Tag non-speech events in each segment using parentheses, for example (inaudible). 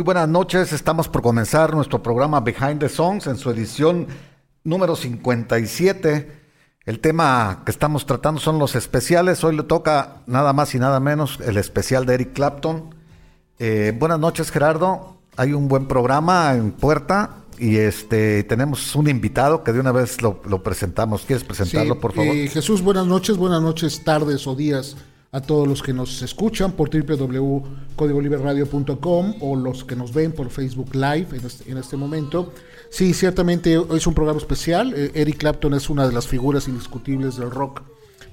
Muy buenas noches, estamos por comenzar nuestro programa Behind the Songs en su edición número 57. El tema que estamos tratando son los especiales. Hoy le toca nada más y nada menos el especial de Eric Clapton. Eh, buenas noches Gerardo, hay un buen programa en puerta y este tenemos un invitado que de una vez lo, presentamos. ¿Quieres presentarlo, por favor? Eh, Jesús, buenas noches, buenas noches, tardes o días a todos los que nos escuchan por www.codigoliberradio.com o los que nos ven por Facebook Live en este, en este momento. Sí, ciertamente es un programa especial. Eh, Eric Clapton es una de las figuras indiscutibles del rock,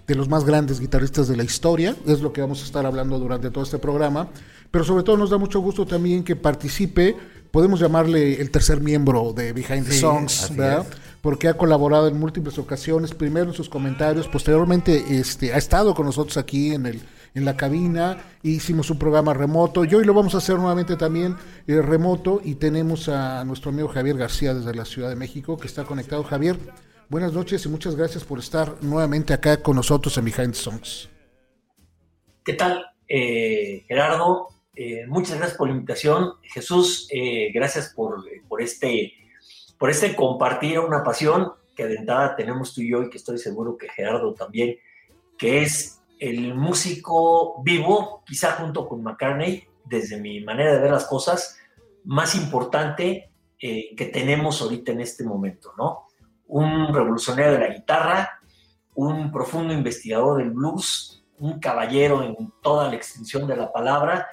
de los más grandes guitarristas de la historia. Es lo que vamos a estar hablando durante todo este programa. Pero sobre todo nos da mucho gusto también que participe, podemos llamarle el tercer miembro de Behind the Songs, ¿verdad? Porque ha colaborado en múltiples ocasiones, primero en sus comentarios, posteriormente este, ha estado con nosotros aquí en el en la cabina, hicimos un programa remoto y hoy lo vamos a hacer nuevamente también eh, remoto y tenemos a nuestro amigo Javier García desde la Ciudad de México que está conectado. Javier, buenas noches y muchas gracias por estar nuevamente acá con nosotros en Behind Songs. ¿Qué tal, eh, Gerardo? Eh, muchas gracias por la invitación. Jesús, gracias por, por este por este compartir una pasión que de entrada tenemos tú y yo y que estoy seguro que Gerardo también, que es el músico vivo, quizá junto con McCartney, desde mi manera de ver las cosas, más importante eh, que tenemos ahorita en este momento, ¿no? Un revolucionario de la guitarra, un profundo investigador del blues, un caballero en toda la extensión de la palabra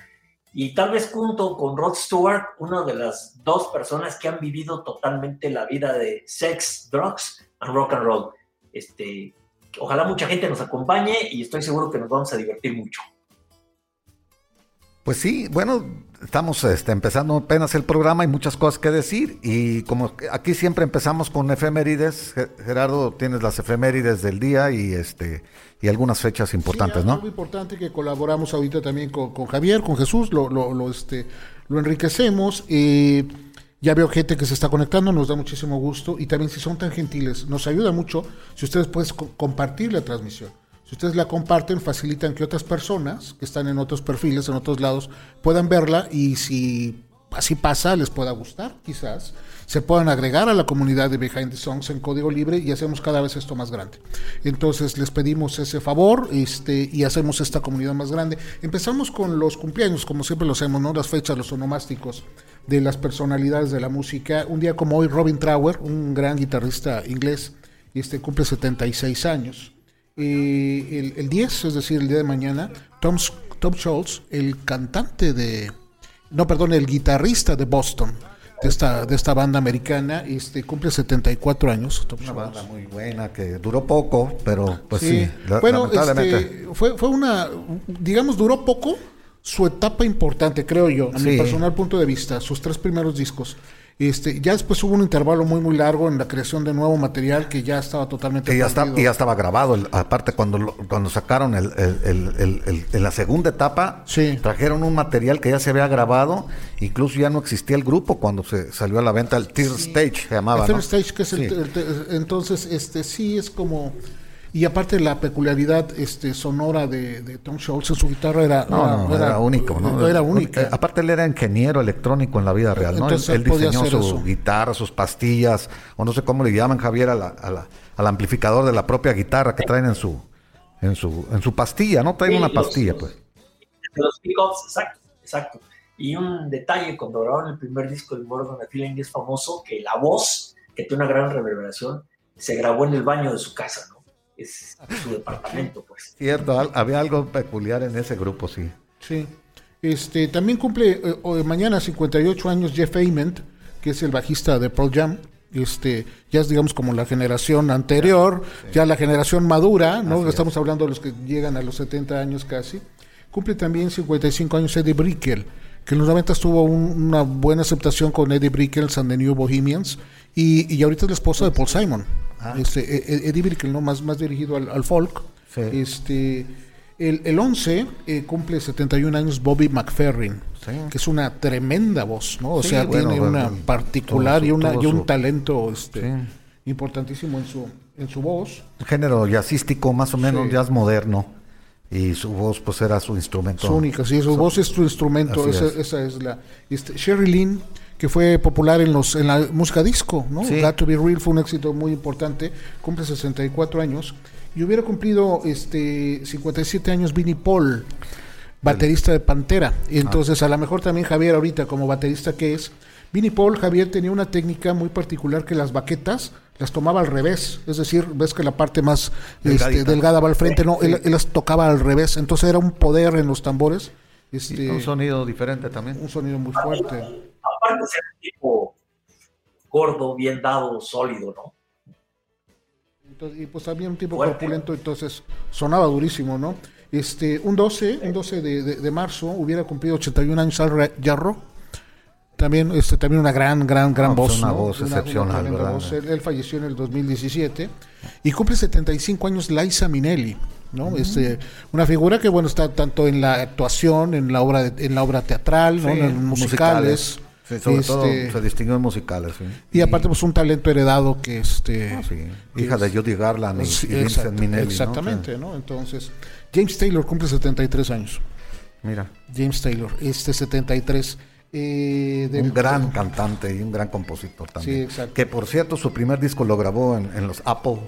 y tal vez junto con Rod Stewart, una de las dos personas que han vivido totalmente la vida de sex, drugs and rock and roll. Este, ojalá mucha gente nos acompañe y estoy seguro que nos vamos a divertir mucho. Pues sí, bueno, estamos este, empezando apenas el programa y muchas cosas que decir. Y como aquí siempre empezamos con efemérides, Gerardo, tienes las efemérides del día y este y algunas fechas importantes, sí, ¿no? Muy importante que colaboramos ahorita también con, Javier, con Jesús, lo, lo, lo, este, lo enriquecemos. Eh, ya veo gente que se está conectando, nos da muchísimo gusto. Y también si son tan gentiles, nos ayuda mucho si ustedes pueden compartir la transmisión si ustedes la comparten, facilitan que otras personas que están en otros perfiles, en otros lados, puedan verla y si así pasa, les pueda gustar, quizás, se puedan agregar a la comunidad de Behind the Songs en código libre y hacemos cada vez esto más grande. Entonces les pedimos ese favor este, y hacemos esta comunidad más grande. Empezamos con los cumpleaños, como siempre lo hacemos, ¿no? Las fechas, los onomásticos de las personalidades de la música. Un día como hoy, Robin Trower, un gran guitarrista inglés, este, cumple 76 años el, el, 10, es decir, el día de mañana, Tom, Tom Schultz, el cantante de, no, perdón, el guitarrista de Boston, de esta, de esta banda americana, este, cumple 74 años. una banda muy buena que duró poco, pero pues sí, bueno, este, fue, fue una, digamos, duró poco su etapa importante, creo yo, a mi personal punto de vista, sus tres primeros discos. Este, ya después hubo un intervalo muy muy largo en la creación de nuevo material que ya estaba totalmente y ya, y ya estaba grabado. Aparte cuando cuando sacaron el, en la segunda etapa trajeron un material que ya se había grabado incluso ya no existía el grupo cuando se salió a la venta el Third Stage se llamaba el Stage que es el, entonces este sí es como y aparte la peculiaridad este, sonora de, Tom Schultz en su guitarra era, era, único, ¿no? Era única. Aparte él era ingeniero electrónico en la vida real, ¿no? él, diseñó su guitarra, sus pastillas, o no sé cómo le llaman Javier a la, al amplificador de la propia guitarra que traen en su en su en su pastilla, ¿no? Traen una pastilla, pues. Los pickups, exacto, exacto. Y un detalle, cuando grabaron el primer disco de Morgan Feeling es famoso que la voz, que tiene una gran reverberación, se grabó en el baño de su casa, ¿no? Es su departamento, pues. Cierto, había algo peculiar en ese grupo, sí. Sí. Este, también cumple eh, mañana 58 años Jeff Ament, que es el bajista de Pearl Jam. Este, ya es digamos como la generación anterior, ya la generación madura, ¿no? Estamos hablando de los que llegan a los 70 años casi. Cumple también 55 años Eddie Brickell, que en los 90 tuvo una buena aceptación con Eddie Brickell and the New Bohemians, y, y ahorita es la esposa de Paul Simon. Ah. Este, e, e, Eddie Brickell, ¿no? más, más dirigido al, folk. Este, el, el 11 eh, cumple 71 años Bobby McFerrin, que es una tremenda voz, ¿no? O sea, tiene una particular y, una, y un talento este, importantísimo en su, en su voz. Género jazzístico, más o menos jazz moderno. Y su voz, pues, era su instrumento. Su única, sí, su, voz es su instrumento. Esa es. esa es. la. Este, Sherry Lynn, que fue popular en los en la música disco, ¿no? Sí. to Be Real fue un éxito muy importante. Cumple 64 años. Y hubiera cumplido este 57 años Vinnie Paul, baterista de Pantera. Y entonces, a lo mejor también Javier, ahorita, como baterista que es, Vinnie Paul, Javier tenía una técnica muy particular que las baquetas las tomaba al revés, es decir, ves que la parte más este, delgada va al frente, no, él, las tocaba al revés, entonces era un poder en los tambores. Este, un sonido diferente también. Un sonido muy fuerte. Aparte de ser un tipo gordo, bien dado, sólido, ¿no? y pues también un tipo corpulento, entonces sonaba durísimo, ¿no? Este, un 12, un 12 de, de marzo hubiera cumplido 81 años al Yarro también, este, también una gran, gran, gran pues voz. Una voz excepcional, ¿verdad? Él, falleció en el 2017 y cumple 75 años Liza Minnelli, ¿no? Este, una figura que, bueno, está tanto en la actuación, en la obra, en la obra teatral, ¿no? en los musicales. Sobre todo este, se distinguió en musicales. Y, aparte, pues un talento heredado que este. Ah, Hija de Judy Garland y, Vincent Minnelli. Exactamente, ¿no? Entonces, James Taylor cumple 73 años. Mira. James Taylor, este 73. Eh, un gran cantante y un gran compositor también. Que por cierto, su primer disco lo grabó en, los Apple,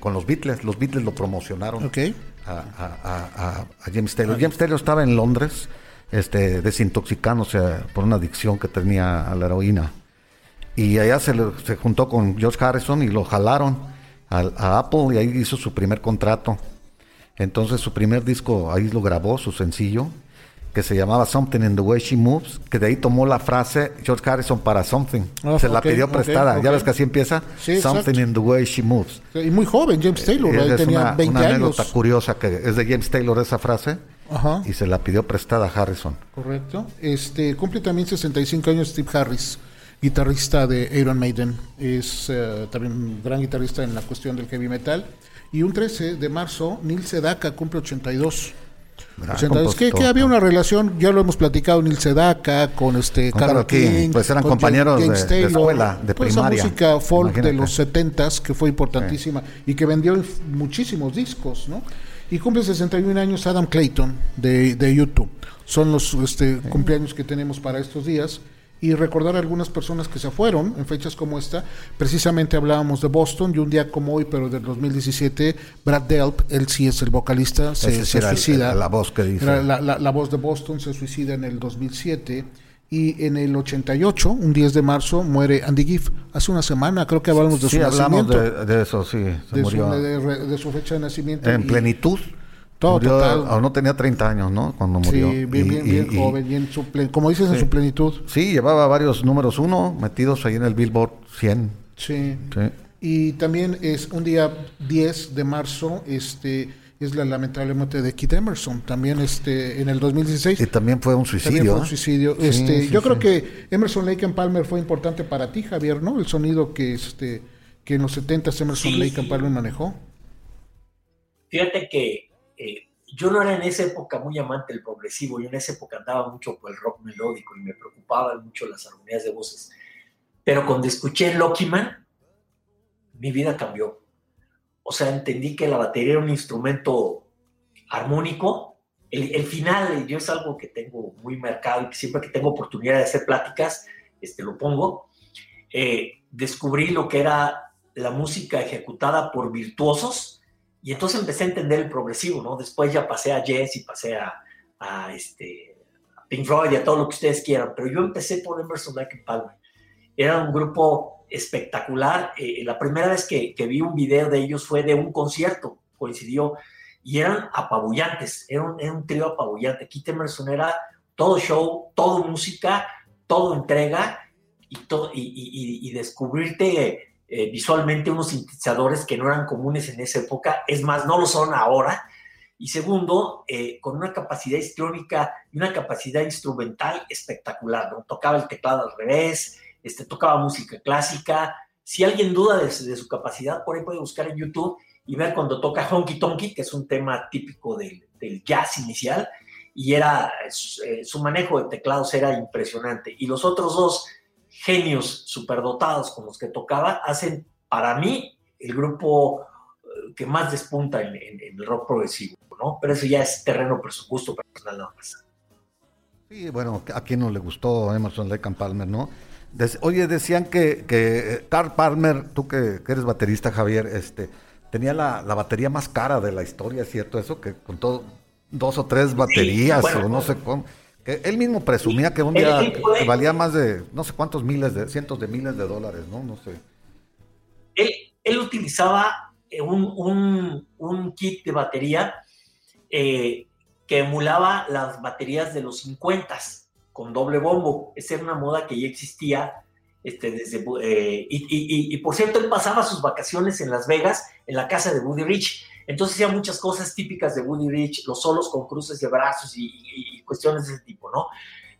con los Beatles. Los Beatles lo promocionaron a, James Taylor. James Taylor estaba en Londres, este, desintoxicándose por una adicción que tenía a la heroína. Y allá se, se juntó con George Harrison y lo jalaron a Apple y ahí hizo su primer contrato. Entonces su primer disco ahí lo grabó, su sencillo, que se llamaba Something in the Way She Moves, que de ahí tomó la frase George Harrison para Something. Ah, se la pidió prestada. ¿Ya ves que así empieza? something in the Way She Moves. Y muy joven, James Taylor, es tenía una, 20 una anécdota curiosa que es de James Taylor esa frase. Y se la pidió prestada a Harrison. Correcto. Este, cumple también 65 años Steve Harris, guitarrista de Iron Maiden. Es eh, también un gran guitarrista en la cuestión del heavy metal. Y un 13 de marzo, Neil Sedaka cumple 82 es que, había una relación, ya lo hemos platicado, Neil Sedaka, con este Carl King, pues eran compañeros de, escuela, de pues primaria. Esa música folk de los 70 que fue importantísima y que vendió muchísimos discos, ¿no? Y cumple 61 años Adam Clayton de, de YouTube. Son los este, cumpleaños que tenemos para estos días y recordar a algunas personas que se fueron en fechas como esta. Precisamente hablábamos de Boston y un día como hoy, pero del 2017, Brad Delp, él sí es el vocalista, se, suicida. la voz que dice. La, la, voz de Boston se suicida en el 2007 y en el 88, un 10 de marzo, muere Andy Giff. Hace una semana creo que hablamos de su hablamos De, de, eso, sí. de, Su, de, su fecha de nacimiento. En plenitud. O no tenía 30 años, ¿no? Cuando murió. Sí, bien, bien, joven, y en su como dices, en su plenitud. Sí, llevaba varios números uno metidos ahí en el Billboard 100. Sí. Y también es un día 10 de marzo, este es la lamentable muerte de Keith Emerson, también este en el 2016. Y también fue un suicidio. un ¿eh? suicidio. este, yo creo que Emerson Lake and Palmer fue importante para ti, Javier, ¿no? El sonido que este que en los 70 Emerson Lake and Palmer manejó. Fíjate que eh, yo no era en esa época muy amante del progresivo, yo en esa época andaba mucho por el rock melódico y me preocupaban mucho las armonías de voces. Pero cuando escuché Lucky Man, mi vida cambió. O sea, entendí que la batería era un instrumento armónico. El, final, yo es algo que tengo muy marcado y que siempre que tengo oportunidad de hacer pláticas, este, lo pongo. Eh, descubrí lo que era la música ejecutada por virtuosos y entonces empecé a entender el progresivo, ¿no? Después ya pasé a Jazz y pasé a, este, Pink Floyd y a todo lo que ustedes quieran, pero yo empecé por Emerson Lake Palmer. Era un grupo espectacular. Eh, la primera vez que, vi un video de ellos fue de un concierto, coincidió, y eran apabullantes, era un, un trío apabullante. Keith Emerson era todo show, todo música, todo entrega y, todo, y descubrirte eh, visualmente unos sintetizadores que no eran comunes en esa época, es más, no lo son ahora, y segundo, eh, con una capacidad histriónica y una capacidad instrumental espectacular, ¿no? Tocaba el teclado al revés, este, tocaba música clásica. Si alguien duda de, su capacidad, por ahí puede buscar en YouTube y ver cuando toca Honky Tonky, que es un tema típico del, jazz inicial, y era eh, su manejo de teclados era impresionante. Y los otros dos genios superdotados con los que tocaba hacen, para mí, el grupo que más despunta en, el rock progresivo, ¿no? Pero eso ya es terreno presupuesto personal nada más. Sí, bueno, a quien no le gustó Emerson Lake Palmer, ¿no? Oye, decían que, que Carl Palmer, tú que, eres baterista, Javier, este, tenía la, batería más cara de la historia, ¿es cierto eso? Que con todo, dos o tres baterías, o no sé cómo. Que él mismo presumía que un día valía más de no sé cuántos miles de, cientos de miles de dólares, ¿no? No sé. Él, él utilizaba eh, un, kit de batería eh, que emulaba las baterías de los 50 con doble bombo. Esa era una moda que ya existía este, desde, eh, y, por cierto, él pasaba sus vacaciones en Las Vegas, en la casa de Woody Rich. Entonces hacía muchas cosas típicas de Woody Rich, los solos con cruces de brazos y, cuestiones de ese tipo, ¿no?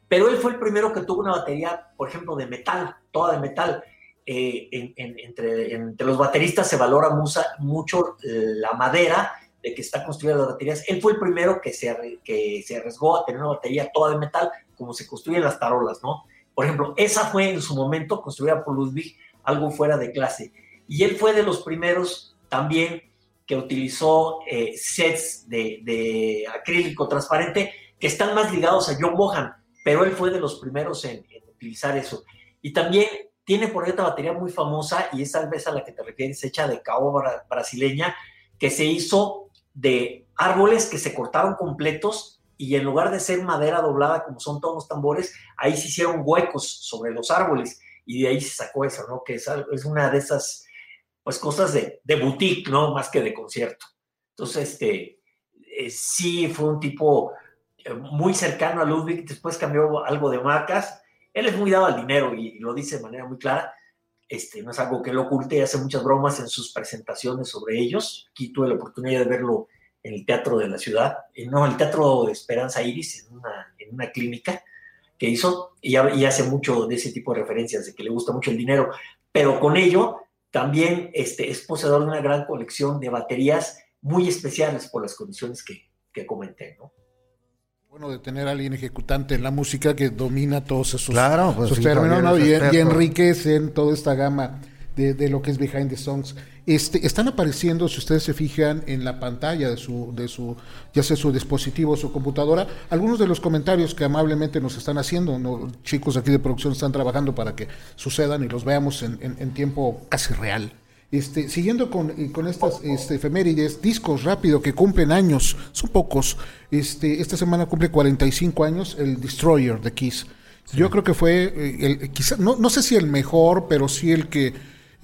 Pero él fue el primero que tuvo una batería, por ejemplo, de metal, toda de metal. Eh, entre, entre, los bateristas se valora mucho la madera de que está construida las baterías. Él fue el primero que se, que se arriesgó a tener una batería toda de metal, como se construyen las tarolas, ¿no? Por ejemplo, esa fue en su momento construida por Ludwig, algo fuera de clase. Y él fue de los primeros también que utilizó eh, sets de, acrílico transparente que están más ligados a John Bohan, pero él fue de los primeros en, en utilizar eso. Y también tiene por ahí otra batería muy famosa y esa vez a la que te refieres, hecha de caoba brasileña, que se hizo de árboles que se cortaron completos y en lugar de ser madera doblada como son todos los tambores, ahí se hicieron huecos sobre los árboles y de ahí se sacó eso, ¿no? Que es, es una de esas pues cosas de, de, boutique, ¿no? Más que de concierto. Entonces, este, eh, sí fue un tipo eh, muy cercano a Ludwig, después cambió algo de marcas él es muy dado al dinero y, lo dice de manera muy clara. Este, no es algo que lo oculte, hace muchas bromas en sus presentaciones sobre ellos. Aquí tuve la oportunidad de verlo el Teatro de la Ciudad, en, no, el Teatro de Esperanza Iris, en una, en una clínica que hizo, y, y, hace mucho de ese tipo de referencias, de que le gusta mucho el dinero, pero con ello también este, es poseedor de una gran colección de baterías muy especiales por las condiciones que, que comenté, ¿no? Bueno, de tener a alguien ejecutante en la música que domina todos esos, claro, pues términos y, y, enriquecen toda esta gama de, lo que es Behind the Songs. Este, están apareciendo, si ustedes se fijan en la pantalla de su, de su, ya sea su dispositivo o su computadora, algunos de los comentarios que amablemente nos están haciendo, ¿no? chicos aquí de producción están trabajando para que sucedan y los veamos en, en tiempo casi real. Este, siguiendo con, con estas este, efemérides, discos rápido que cumplen años, son pocos. Este, esta semana cumple 45 años el Destroyer de Kiss. Yo creo que fue, eh, el, quizá, no, no sé si el mejor, pero sí el que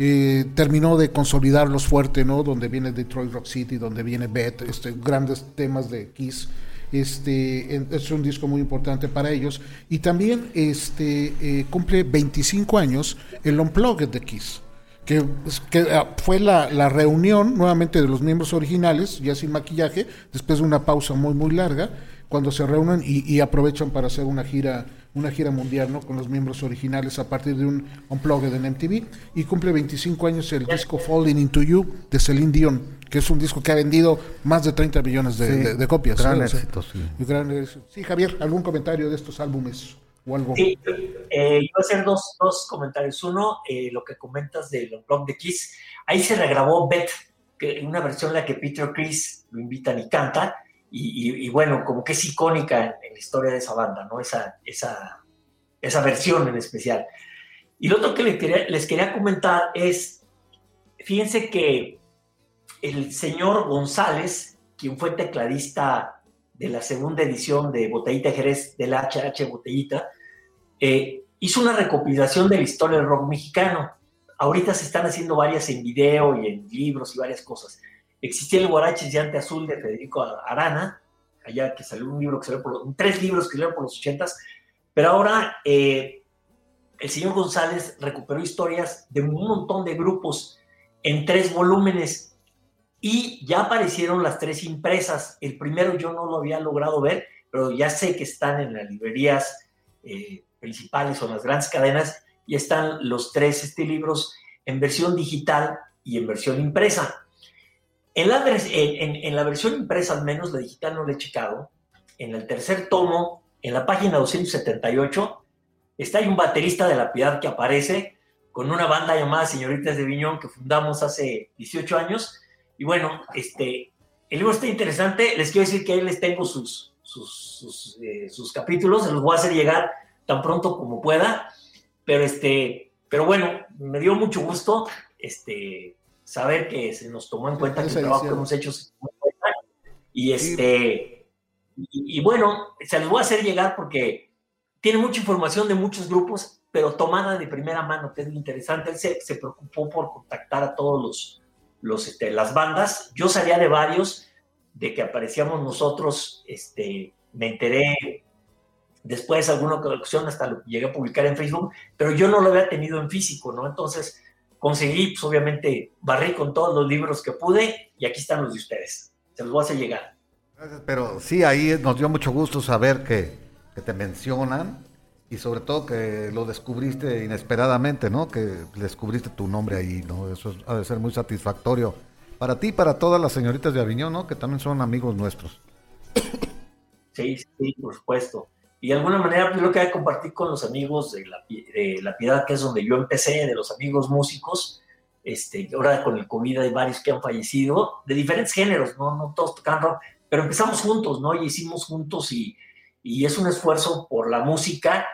eh, terminó de consolidarlos fuerte, ¿no? Donde viene Detroit Rock City, donde viene Beth, este, grandes temas de Kiss. Este, es un disco muy importante para ellos. Y también este, cumple 25 años el Unplugged de Kiss que, que ah, fue la, la, reunión nuevamente de los miembros originales, ya sin maquillaje, después de una pausa muy muy larga, cuando se reúnen y, aprovechan para hacer una gira una gira mundial ¿no? con los miembros originales a partir de un unplugged en MTV y cumple 25 años el disco Falling Into You de Celine Dion, que es un disco que ha vendido más de 30 millones de, copias. Gran éxito, sí. sí, Javier, ¿algún comentario de estos álbumes? Sí, eh, yo voy a hacer dos, dos comentarios. Uno, eh, lo que comentas del blog de Kiss. Ahí se regrabó Beth, que, una versión en la que Peter Chris lo invitan y canta. Y, bueno, como que es icónica en, la historia de esa banda, ¿no? Esa, esa, esa versión en especial. Y lo otro que les quería, les quería comentar es, fíjense que el señor González, quien fue tecladista de la segunda edición de Botellita Jerez del HH Botellita, eh, hizo una recopilación de la historia del rock mexicano. Ahorita se están haciendo varias en video y en libros y varias cosas. Existía el Guarache Llante Azul de Federico Arana, allá que salió un libro que salió por tres libros que salieron por los ochentas, pero ahora eh, el señor González recuperó historias de un montón de grupos en tres volúmenes y ya aparecieron las tres impresas. El primero yo no lo había logrado ver, pero ya sé que están en las librerías eh, principales o las grandes cadenas y están los tres este, libros en versión digital y en versión impresa. En la, en, la versión impresa, al menos la digital no la he checado, en el tercer tomo, en la página 278, está ahí un baterista de la piedad que aparece con una banda llamada Señoritas de Viñón que fundamos hace 18 años. Y bueno, este, el libro está interesante. Les quiero decir que ahí les tengo sus, sus, eh, sus, capítulos, se los voy a hacer llegar tan pronto como pueda. Pero, este, pero bueno, me dio mucho gusto este, saber que se nos tomó en cuenta el trabajo que hemos hecho. Y, este, y, bueno, se los voy a hacer llegar porque tiene mucha información de muchos grupos, pero tomada de primera mano, que es lo interesante. Él se, se preocupó por contactar a todos los, los este, las bandas. Yo salía de varios, de que aparecíamos nosotros, este, me enteré después alguna colección, hasta lo llegué a publicar en Facebook, pero yo no lo había tenido en físico, ¿no? Entonces conseguí, pues obviamente, barrí con todos los libros que pude y aquí están los de ustedes. Se los voy a hacer llegar. Pero sí, ahí nos dio mucho gusto saber que, que te mencionan y sobre todo que lo descubriste inesperadamente, ¿no? Que descubriste tu nombre ahí, ¿no? Eso ha de ser muy satisfactorio para ti y para todas las señoritas de Aviñón, ¿no? Que también son amigos nuestros. Sí, sí, por supuesto. Y de alguna manera yo lo que compartir con los amigos de la, de la, Piedad, que es donde yo empecé, de los amigos músicos, este, ahora con el COVID hay varios que han fallecido, de diferentes géneros, no, no todos tocan rock, pero empezamos juntos, ¿no? Y hicimos juntos y, y es un esfuerzo por la música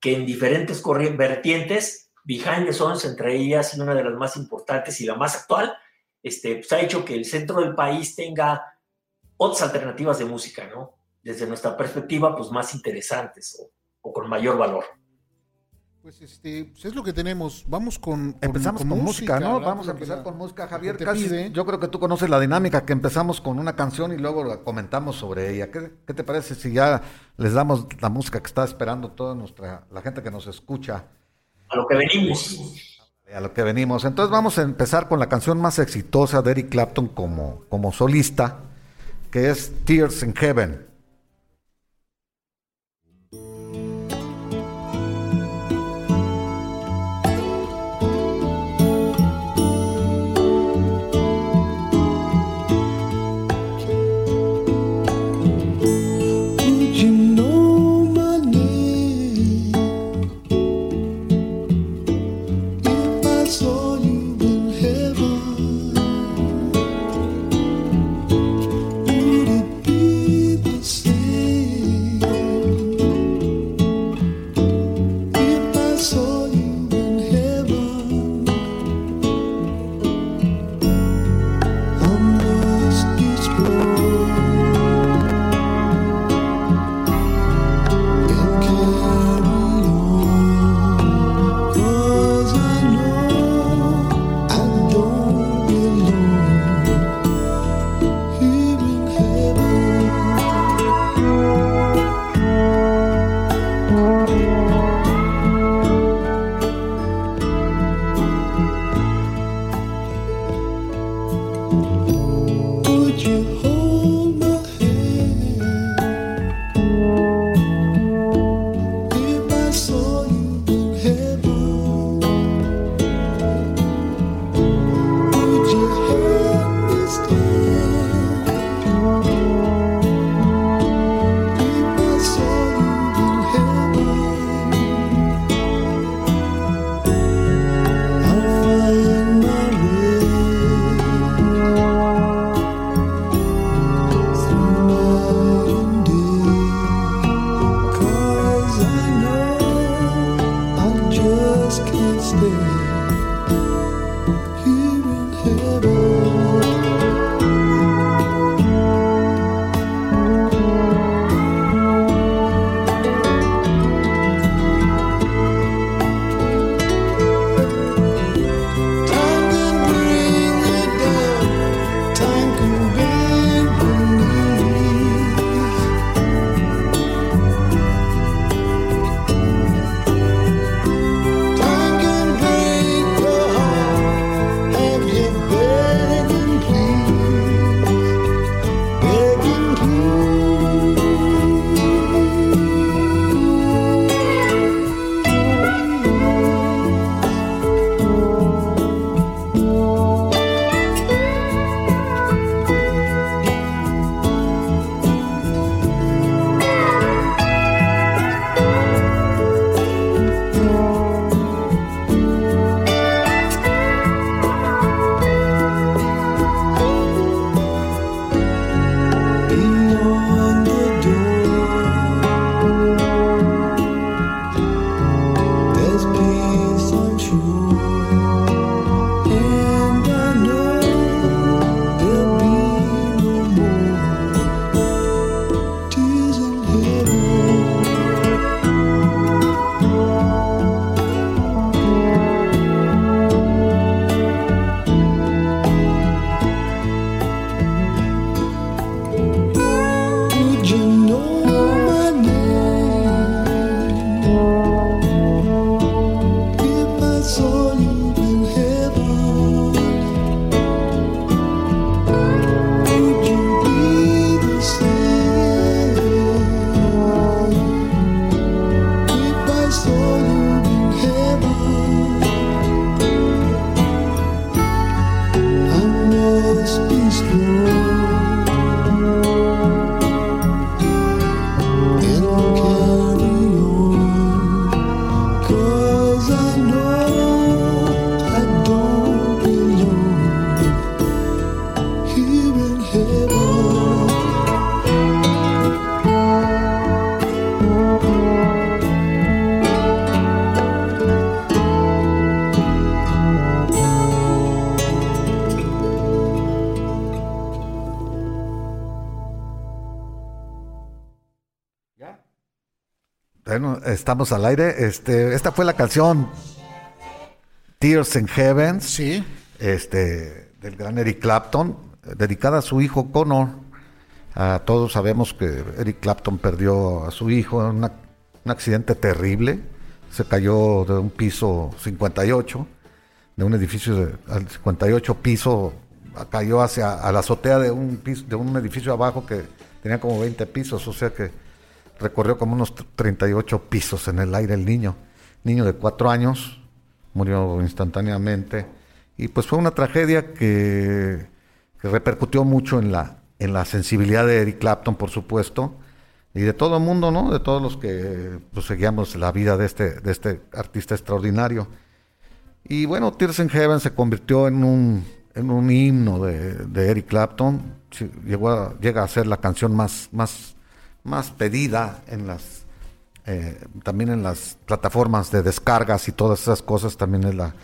que en diferentes vertientes, Behind the Sons, entre ellas, y una de las más importantes y la más actual, este, pues ha hecho que el centro del país tenga otras alternativas de música, ¿no? Desde nuestra perspectiva, pues más interesantes o, con mayor valor. Pues este, pues es lo que tenemos. Vamos con, empezamos con, música, ¿no? Vamos a empezar con música, Javier. yo creo que tú conoces la dinámica que empezamos con una canción y luego la comentamos sobre ella. ¿Qué, ¿Qué, te parece si ya les damos la música que está esperando toda nuestra la gente que nos escucha? A lo que venimos a lo que venimos. Entonces vamos a empezar con la canción más exitosa de Eric Clapton como, como solista, que es Tears in Heaven. Bueno, estamos al aire. Este, esta fue la canción Tears in Heaven. Sí. Este, del gran Eric Clapton, dedicada a su hijo Connor. A todos sabemos que Eric Clapton perdió a su hijo en una- un accidente terrible. Se cayó de un piso 58, de un edificio de, al 58 piso, cayó hacia a la azotea de un piso, de un edificio abajo que tenía como 20 pisos, o sea que recorrió como unos 38 pisos en el aire el niño. Niño de cuatro años, murió instantáneamente. Y pues fue una tragedia que, que repercutió mucho en la, en la sensibilidad de Eric Clapton, por supuesto, y de todo el mundo, ¿no? De todos los que pues, seguíamos la vida de este, de este artista extraordinario. Y bueno, Tears in Heaven se convirtió en un, en un himno de, de Eric Clapton. Llegó llega a ser la canción más, más, más pedida en las, eh, también en las plataformas de descargas y todas esas cosas. También es la.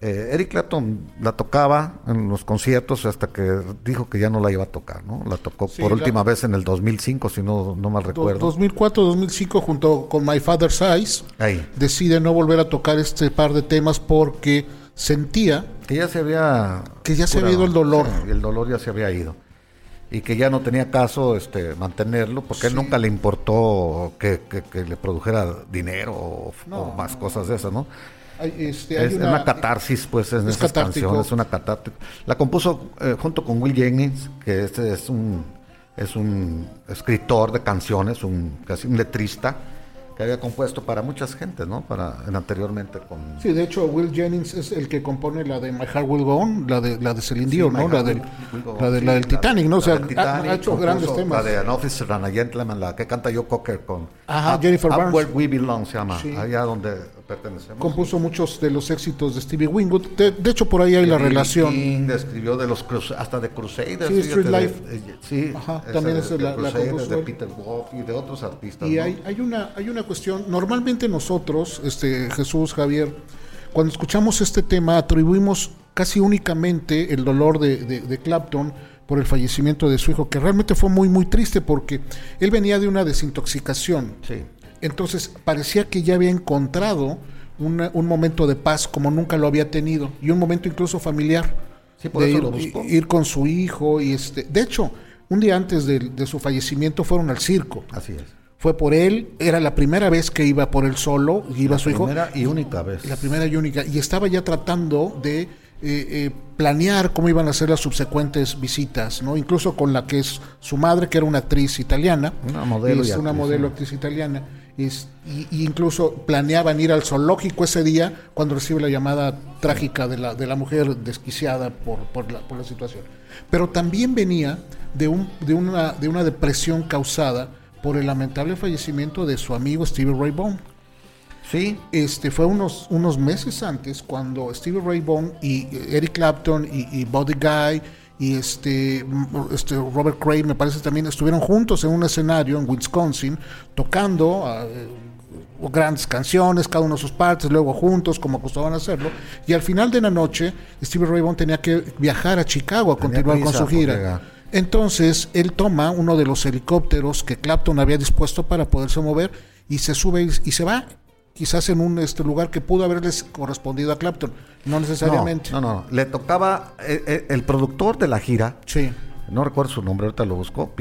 eh, Eric Clapton la tocaba en los conciertos hasta que dijo que ya no la iba a tocar, ¿no? La tocó Sí, por la- última vez en el 2005, si no, no mal Do- recuerdo. 2004-2005 junto con My Father's Eyes Ahí. decide no volver a tocar este par de temas porque sentía Que ya se había... Que ya se había ido el dolor. Sí, el dolor ya se había ido. Y que ya no tenía caso este, mantenerlo, porque él nunca le importó que, que- que le produjera dinero o, o más cosas de esas, ¿no? hay, este, hay Es una, catarsis, pues, en es esas catártico. canciones, es una catártico. La compuso eh, junto con Will Jennings, que este es un, es un escritor de canciones, un, casi un letrista, que había compuesto para muchas gentes, ¿no? Para, en, anteriormente con... Sí, de hecho Will Jennings es el que compone la de My Heart Will Go On, la de la de Celine Sí, Dion, ¿no? La del, la, de, la del Titanic, ¿no? O la sea, ha- Titanic, ha, hecho grandes temas. La de An Officer and a Gentleman, la que canta Joe Cocker con Ajá, Up- Jennifer Barnes. Where We Belong se llama, Sí. allá donde pertenecemos. Compuso muchos de los éxitos de Stevie Winwood. De, de hecho, por ahí hay la relación. King escribió de los hasta de Crusaders. Sí, Street de- Life. eh, sí, Ajá, también de- de la- la de. Peter Wolf y de otros artistas. Y ¿no? hay, hay, una, hay una cuestión, normalmente nosotros, este, Jesús, Javier, cuando escuchamos este tema atribuimos casi únicamente el dolor de, de- de Clapton por el fallecimiento de su hijo, que realmente fue muy, muy triste porque él venía de una desintoxicación. Sí. Entonces parecía que ya había encontrado una- un momento de paz como nunca lo había tenido y un momento incluso familiar Sí, por de eso ir, lo buscó. ir con su hijo y este de hecho un día antes de, de su fallecimiento fueron al circo Así es. fue por él era la primera vez que iba por él solo iba su hijo Primera y única vez. la primera y única y estaba ya tratando de eh, eh, planear cómo iban a ser las subsecuentes visitas, ¿no? Incluso con la que es su madre, que era una actriz italiana, Una modelo es y una modelo actriz italiana, es- y, y incluso planeaban ir al zoológico ese día cuando recibe la llamada trágica de la, de la mujer desquiciada por, por, la, por la situación. Pero también venía de, un, de, una, de una depresión causada por el lamentable fallecimiento de su amigo Stevie Ray Vaughan. Sí, Este fue unos, unos meses antes cuando Stevie Ray Vaughan y eh, Eric Clapton y, y Buddy Guy y este, este Robert Cray me parece también estuvieron juntos en un escenario en Wisconsin tocando ah, eh, grandes canciones, cada uno de sus partes, luego juntos como acostumbran a hacerlo y al final de la noche Stevie Ray Vaughan tenía que viajar a Chicago a Tenía continuar con su gira. llegar. Entonces él toma uno de los helicópteros que Clapton había dispuesto para poderse mover y se sube y se va, quizás en un este lugar que pudo haberles correspondido a Clapton, no necesariamente. No, no, no. Le tocaba eh, eh, el productor de la gira. Sí, No recuerdo su nombre, ahorita lo busco.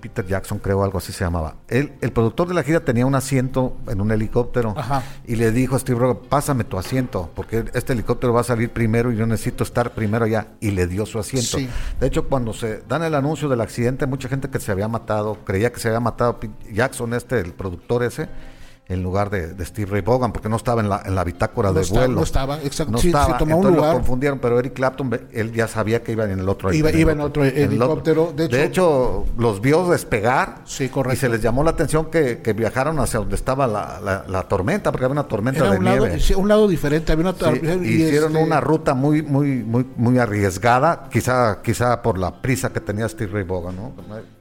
Peter Jackson, creo, algo así se llamaba. Él, el productor de la gira tenía un asiento en un helicóptero Ajá. y le dijo a Steve Rogan, pásame tu asiento, porque este helicóptero va a salir primero y yo necesito estar primero allá. Y le dio su asiento. Sí. De hecho, cuando se dan el anuncio del accidente, mucha gente que se había matado, creía que se había matado Pete Jackson, este, el productor ese, en lugar de, de Steve Ray Vaughan, porque no estaba en la, en la bitácora No de estaba- vuelo. no estaba, exacto. No Sí, estaba, se tomó un entonces lugar. lo confundieron, pero Eric Clapton, él ya sabía que iba en el otro. Iba- iba en otro el helicóptero, de De hecho- hecho, los vio despegar. Sí, correcto. Y se les llamó la atención que, que viajaron hacia donde estaba la, la- la tormenta, porque había una tormenta era de un lado, nieve. sí, un lado diferente, había una Sí, y hicieron este, una ruta muy, muy, muy, muy arriesgada, quizá, quizá por la prisa que tenía Steve Ray Vaughan, ¿no?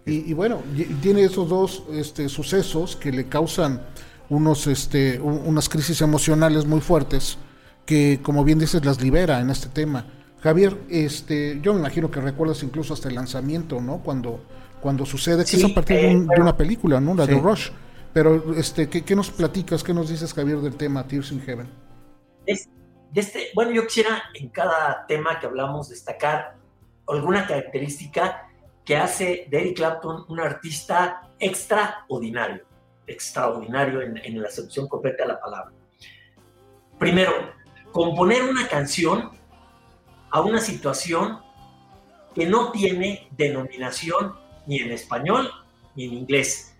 Y, y bueno, y- tiene esos dos este, sucesos que le causan unos, este, unas crisis emocionales muy fuertes que, como bien dices, las libera en este tema. Javier, este, yo me imagino que recuerdas incluso hasta el lanzamiento, ¿no? Cuando, cuando sucede, que Sí, es a partir de, eh, un- de bueno. una película, ¿no? La de. Rush. Pero, este, ¿qué, ¿qué, nos platicas, qué nos dices, Javier, del tema Tears in Heaven? Es, de este, bueno, yo quisiera en cada tema que hablamos destacar alguna característica que hace de Eric Clapton un artista extraordinario, extraordinario en, la acepción completa de la palabra. Primero, componer una canción a una situación que no tiene denominación ni en español ni en inglés.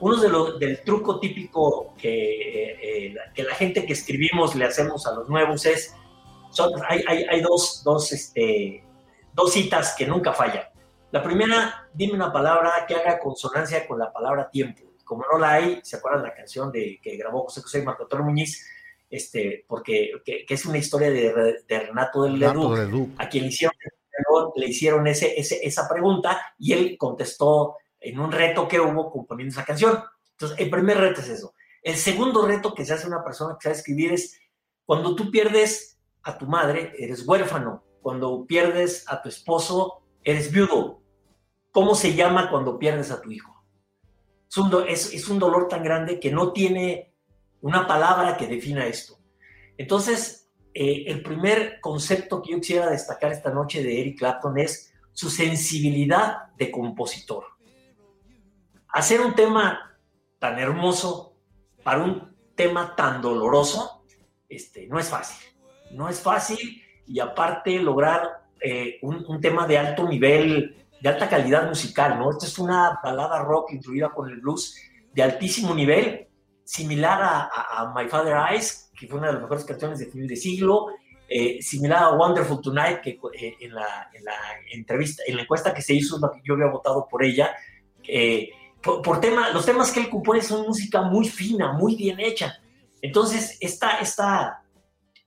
Uno de los, del truco típico que, eh, que, la gente que escribimos le hacemos a los nuevos es, son, hay, hay, hay dos, dos, este, dos citas que nunca fallan. La primera, dime una palabra que haga consonancia con la palabra tiempo. Como no la hay, ¿se acuerdan la canción de, que grabó José José y Marco Antonio Muñiz? Este, porque que, que es una historia de, de Renato del Leduc, a quien le hicieron, le hicieron ese, ese, esa pregunta y él contestó en un reto que hubo componiendo esa canción. Entonces, el primer reto es eso. El segundo reto que se hace una persona que sabe escribir es cuando tú pierdes a tu madre, eres huérfano. Cuando pierdes a tu esposo, eres viudo. ¿Cómo se llama cuando pierdes a tu hijo? Es un, dolor tan grande que no tiene una palabra que defina esto. Entonces, eh, el primer concepto que yo quisiera destacar esta noche de Eric Clapton es su sensibilidad de compositor. Hacer un tema tan hermoso para un tema tan doloroso, este, no es fácil. No es fácil y aparte lograr eh, un, tema de alto nivel, de alta calidad musical, ¿no? Esta es una balada rock incluida con el blues de altísimo nivel similar a, My Father Eyes, que fue una de las mejores canciones de fin de siglo, eh, similar a Wonderful Tonight, que eh, en, la, en, la, entrevista, en la encuesta que se hizo, yo había votado por ella, por, por, tema, los temas que él compone son música muy fina, muy bien hecha. Entonces, esta, esta,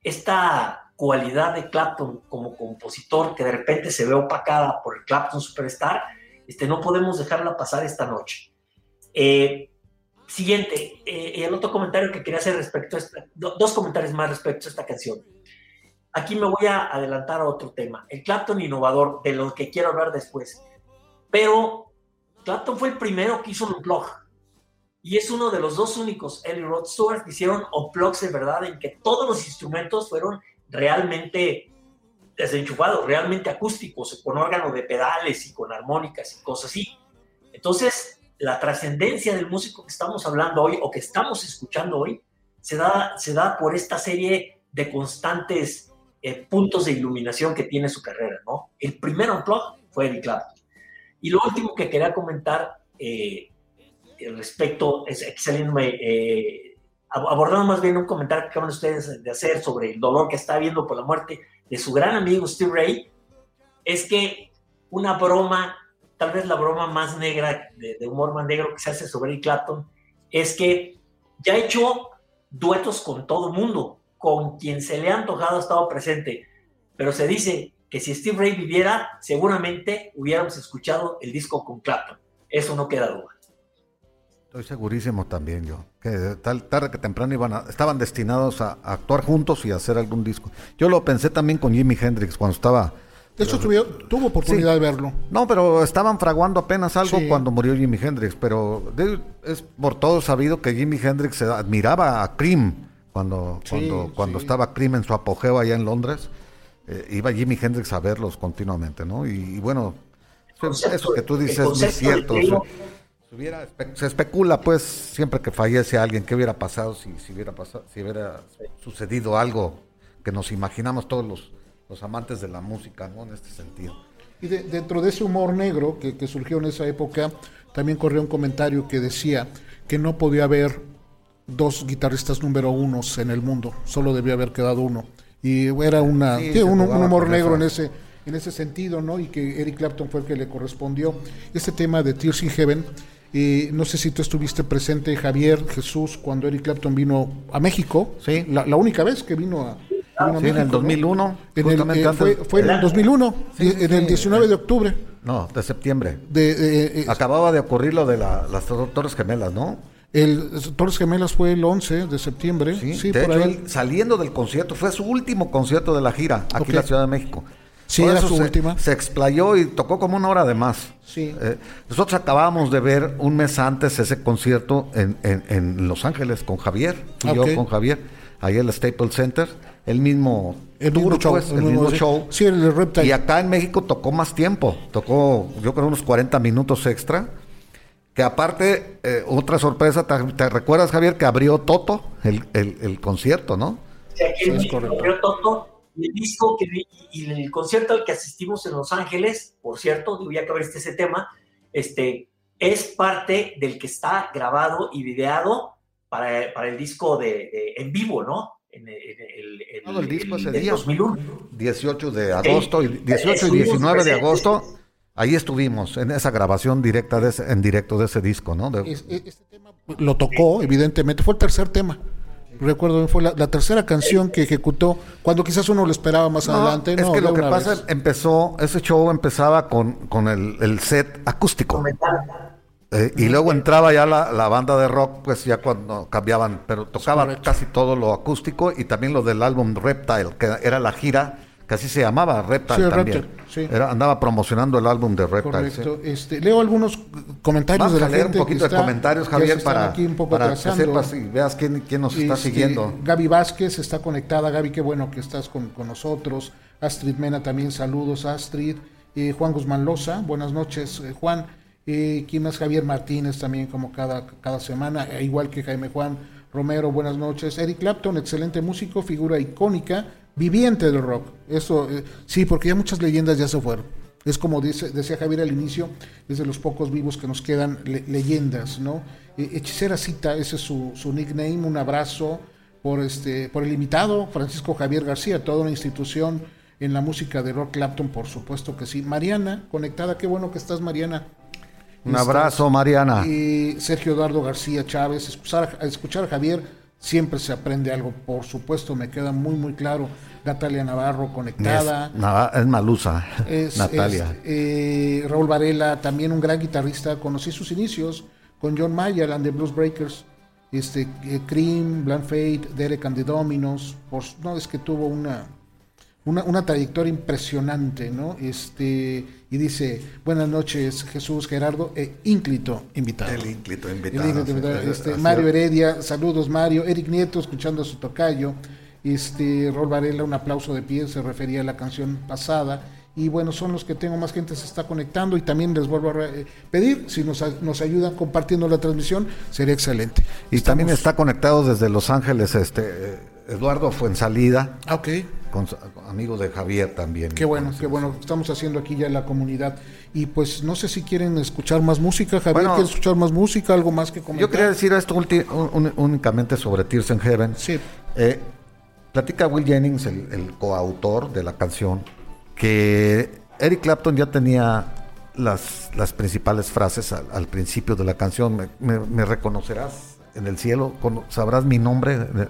esta cualidad de Clapton como compositor que de repente se ve opacada por el Clapton Superstar, este, no podemos dejarla pasar esta noche. Eh, Siguiente, eh, el otro comentario que quería hacer respecto a esta, do, dos comentarios más respecto a esta canción. Aquí me voy a adelantar a otro tema, el Clapton innovador, de lo que quiero hablar después. Pero Clapton fue el primero que hizo un blog y es uno de los dos únicos, él y Rod Stewart, que hicieron unplugs de verdad en que todos los instrumentos fueron realmente desenchufados, realmente acústicos, con órgano de pedales y con armónicas y cosas así. Entonces, la trascendencia del músico que estamos hablando hoy o que estamos escuchando hoy se da, se da por esta serie de constantes eh, puntos de iluminación que tiene su carrera, ¿no? El primer unplug fue Eric Clapton. Y lo último que quería comentar eh, respecto, es saliéndome, eh, abordando más bien un comentario que acaban ustedes de hacer sobre el dolor que está habiendo por la muerte de su gran amigo Steve Ray, es que una broma tal vez la broma más negra, de, humor más negro que se hace sobre Eric Clapton, es que ya ha hecho duetos con todo el mundo, con quien se le ha antojado ha estado presente, pero se dice que si Steve Ray viviera, seguramente hubiéramos escuchado el disco con Clapton. Eso no queda duda. Estoy segurísimo también yo, que tal tarde que temprano iban a, estaban destinados a, a, actuar juntos y a hacer algún disco. Yo lo pensé también con Jimi Hendrix cuando estaba de hecho, tuvo, tuvo oportunidad sí. de verlo. No, pero estaban fraguando apenas algo sí. cuando murió Jimi Hendrix. Pero de, es por todo sabido que Jimi Hendrix admiraba a Cream cuando, sí, cuando, cuando estaba Cream en su apogeo allá en Londres. Eh, iba Jimi Hendrix a verlos continuamente, ¿no? Y, y bueno, concepto, eso que tú dices es muy cierto. Hubiera, se, especula, pues, siempre que fallece alguien, qué hubiera pasado si, si hubiera pasado, si hubiera sucedido algo que nos imaginamos todos los los amantes de la música, ¿no? En este sentido. Y de, dentro de ese humor negro que, que, surgió en esa época, también corrió un comentario que decía que no podía haber dos guitarristas número unos en el mundo, solo debía haber quedado uno. Y era una, sí, un, un, humor negro en ese, en ese sentido, ¿no? Y que Eric Clapton fue el que le correspondió. Este tema de Tears in Heaven, eh, no sé si tú estuviste presente, Javier, Jesús, cuando Eric Clapton vino a México. Sí. La, la única vez que vino a, Ah, sí, en el 2001. ¿no? En el, eh, fue, fue en el 2001, sí, en el 19 de octubre. No, de septiembre. De, eh, eh, Acababa de ocurrir lo de la, las Torres Gemelas, ¿no? El Torres Gemelas fue el 11 de septiembre. Sí, sí de por hecho, ahí. Él, saliendo del concierto, fue su último concierto de la gira aquí okay. en la Ciudad de México. Sí, Por era su se, última. Se explayó y tocó como una hora de más. Sí. Eh, nosotros acabábamos de ver un mes antes ese concierto en, en- en Los Ángeles con Javier. Fui Ok. yo con Javier, ahí en el Staples Center. El mismo El tour, mismo show. pues, el mismo sí. show. Sí, el de Reptile. Y acá en México tocó más tiempo, tocó yo creo unos 40 minutos extra. Que aparte, eh, otra sorpresa, ¿te, te recuerdas Javier que abrió Toto el, el- el concierto, no? Sí, es disco correcto. abrió Toto, el disco que, y el concierto al que asistimos en Los Ángeles, por cierto, digo, ya que abriste ese tema, este, es parte del que está grabado y videado para, para el disco de, de- en vivo, ¿no? En, el- en el, en Todo el disco ese día. 2001. 18 de agosto y 18 y Estuvimos 19 de agosto, ahí estuvimos en esa grabación directa de ese- en directo de ese disco, ¿no? De- Es- es- este tema lo tocó, evidentemente. Fue el tercer tema. Recuerdo, bien, fue la, la tercera canción que ejecutó cuando quizás uno lo esperaba más No, adelante. es no, que lo que pasa vez. empezó, ese show empezaba con, con el, el set acústico. Eh, y luego entraba ya la, la banda de rock, pues ya cuando cambiaban, pero tocaba casi todo lo acústico y también lo del álbum Reptile, que era la gira, que así se llamaba, Reptile Sí, también. Reptile, sí. Era, andaba promocionando el álbum de Reptile. sí. Correcto. Este, leo algunos comentarios Vamos de a la leer un poquito de comentarios, Javier, para, aquí un poco para que sepas y veas quién, quién nos está Este, siguiendo. Gaby Vázquez está conectada. Gaby, qué bueno que estás con, con nosotros. Astrid Mena también, saludos, Astrid. Eh, Juan Guzmán Loza, buenas noches, eh, Juan. Eh, ¿Quién más? Javier Martínez también, como cada, cada semana, eh, igual que Jaime Juan Romero, buenas noches. Eric Clapton, excelente músico, figura icónica, viviente del rock. Eso, eh, sí, porque ya muchas leyendas ya se fueron. Es como dice, decía Javier al inicio, es de los pocos vivos que nos quedan le- leyendas, ¿no? Eh, Hechicera Cita, ese es su, su nickname, un abrazo por este, por el invitado, Francisco Javier García, toda una institución en la música de rock Clapton, por supuesto que sí. Mariana, conectada, qué bueno que estás, Mariana. Un abrazo, Mariana. y Sergio Eduardo García Chávez, escuchar, escuchar a Javier siempre se aprende algo, por supuesto, me queda muy muy claro. Natalia Navarro conectada. Es, Nava- es Malusa, (laughs) Es- Natalia. es, eh, Raúl Varela, también un gran guitarrista. Conocí sus inicios con John Mayer and the Blues Breakers, este, eh, Cream, Bland Fate, Derek and the Dominos. Por, no, es que tuvo una, una, una trayectoria impresionante, ¿no? Este, y dice, buenas noches, Jesús Gerardo, e ínclito invitado. El ínclito El invitado. ínclito sí, invitado, sí, este, Mario. Heredia, saludos Mario, Eric Nieto escuchando a su tocayo, este, Rol Varela, un aplauso de pie, se refería a la canción pasada, y bueno, son los que tengo, más gente se está conectando, y también les vuelvo a eh, pedir, si nos, nos ayudan compartiendo la transmisión, sería excelente. Y también está conectado desde Los Ángeles este eh, Eduardo Fuensalida, Ah, ok, con, su- amigo de Javier también. qué bueno, qué bueno, estamos haciendo aquí ya la comunidad, y pues no sé si quieren escuchar más música, Javier, Bueno, ¿quiere escuchar más música, algo más que comentar? Yo quería decir esto un- únicamente sobre Tears in Heaven. Sí, Eh, platica Will Jennings, el, el coautor de la canción, que Eric Clapton ya tenía las, las principales frases al, al principio de la canción. Me, me- me reconocerás en el cielo, sabrás mi nombre. Eh,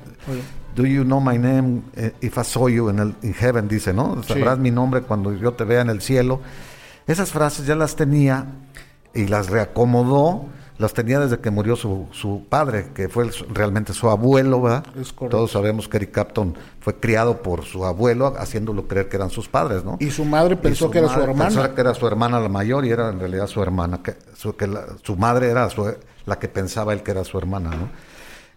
Do you know my name eh, if I saw you in, el, in heaven? Dice, ¿no? Sabrás mi nombre cuando yo te vea en el cielo. Esas frases ya las tenía y las reacomodó. Las tenía desde que murió su, su padre, que fue el- realmente su abuelo, ¿verdad? Es correcto. Todos sabemos que Eric Clapton fue criado por su abuelo, haciéndolo creer que eran sus padres, ¿no? y su madre pensó que era su hermana. Pensó que era su hermana la mayor y era en realidad su hermana, que su, que la, su madre era su- la que pensaba él que era su hermana, ¿no?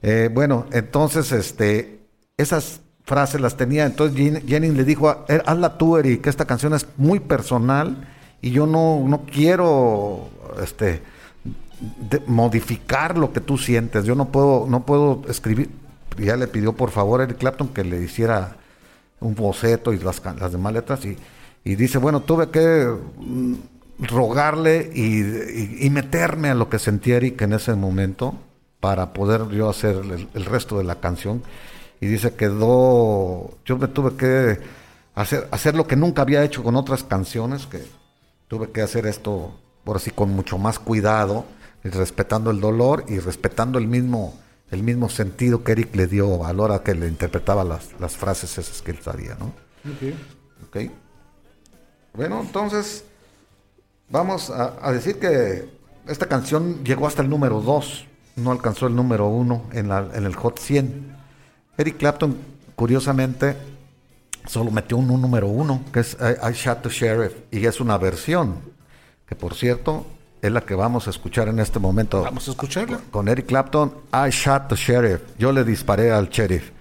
Eh, bueno, entonces, este, esas frases las tenía, entonces Jen- Jennings le dijo, "A- eh, hazla tú, Eric, que esta canción es muy personal y yo no, no quiero, este, de- modificar lo que tú sientes, yo no puedo, no puedo escribir, ya le pidió por favor a Eric Clapton que le hiciera un boceto y las, las demás letras y, y dice, bueno, tuve que mm, rogarle y, y- meterme a lo que sentía Eric en ese momento para poder yo hacer el resto de la canción. Y dice, quedó, yo me tuve que hacer, hacer lo que nunca había hecho con otras canciones, que tuve que hacer esto por así con mucho más cuidado, y respetando el dolor y respetando el mismo, el mismo sentido que Eric le dio a la hora que le interpretaba las, las frases esas que él sabía, ¿no? Ok. Bueno, entonces vamos a, a decir que esta canción llegó hasta el número 2, no alcanzó el número 1 en, la- en el Hot 100. Eric Clapton, curiosamente, solo metió un, un número uno, que es I, I Shot the Sheriff, y es una versión, que por cierto es la que vamos a escuchar en este momento. Vamos a escucharla. Con Eric Clapton, I Shot the Sheriff. Yo le disparé al sheriff.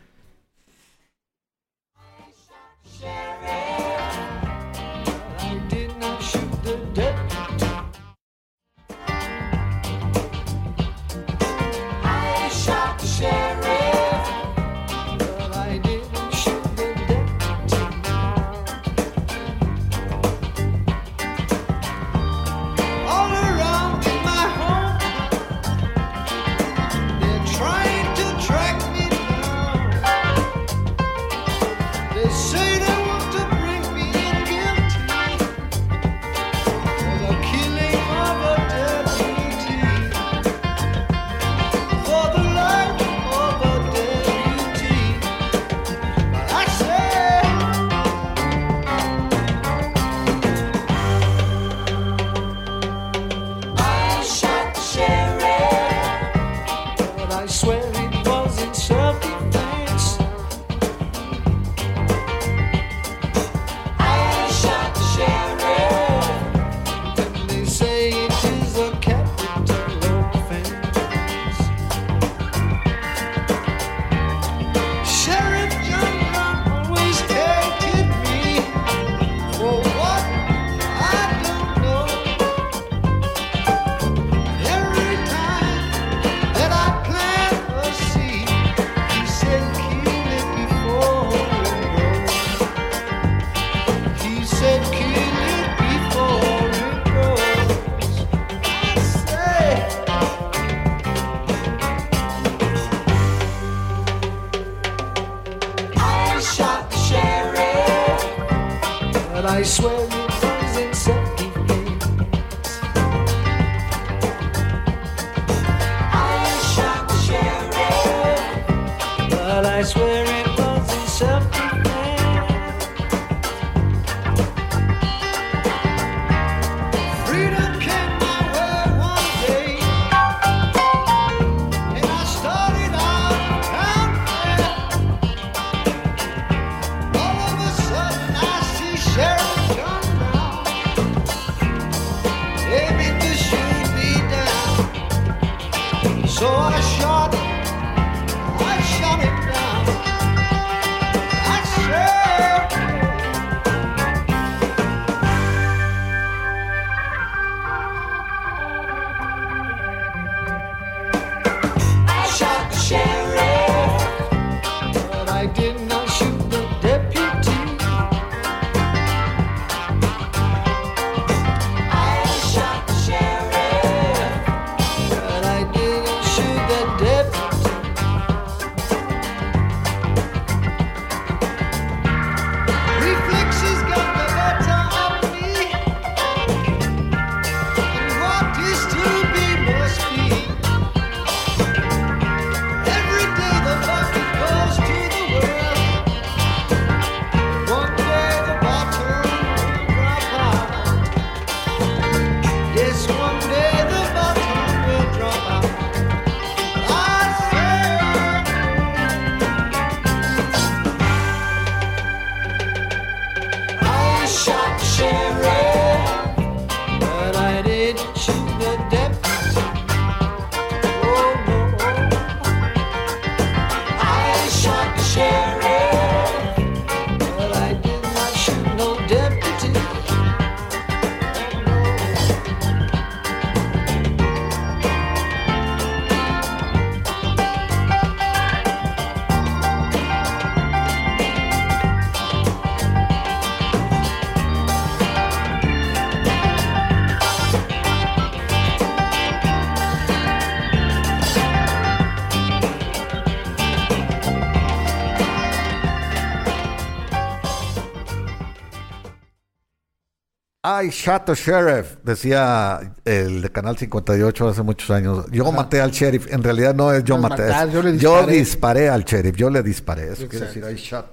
I shot the sheriff, decía el de Canal 58 hace muchos años. Yo maté al sheriff. En realidad no es yo No maté. matar, yo le yo disparé. disparé al sheriff. Yo le disparé. Eso quiere Exacto. decir I shot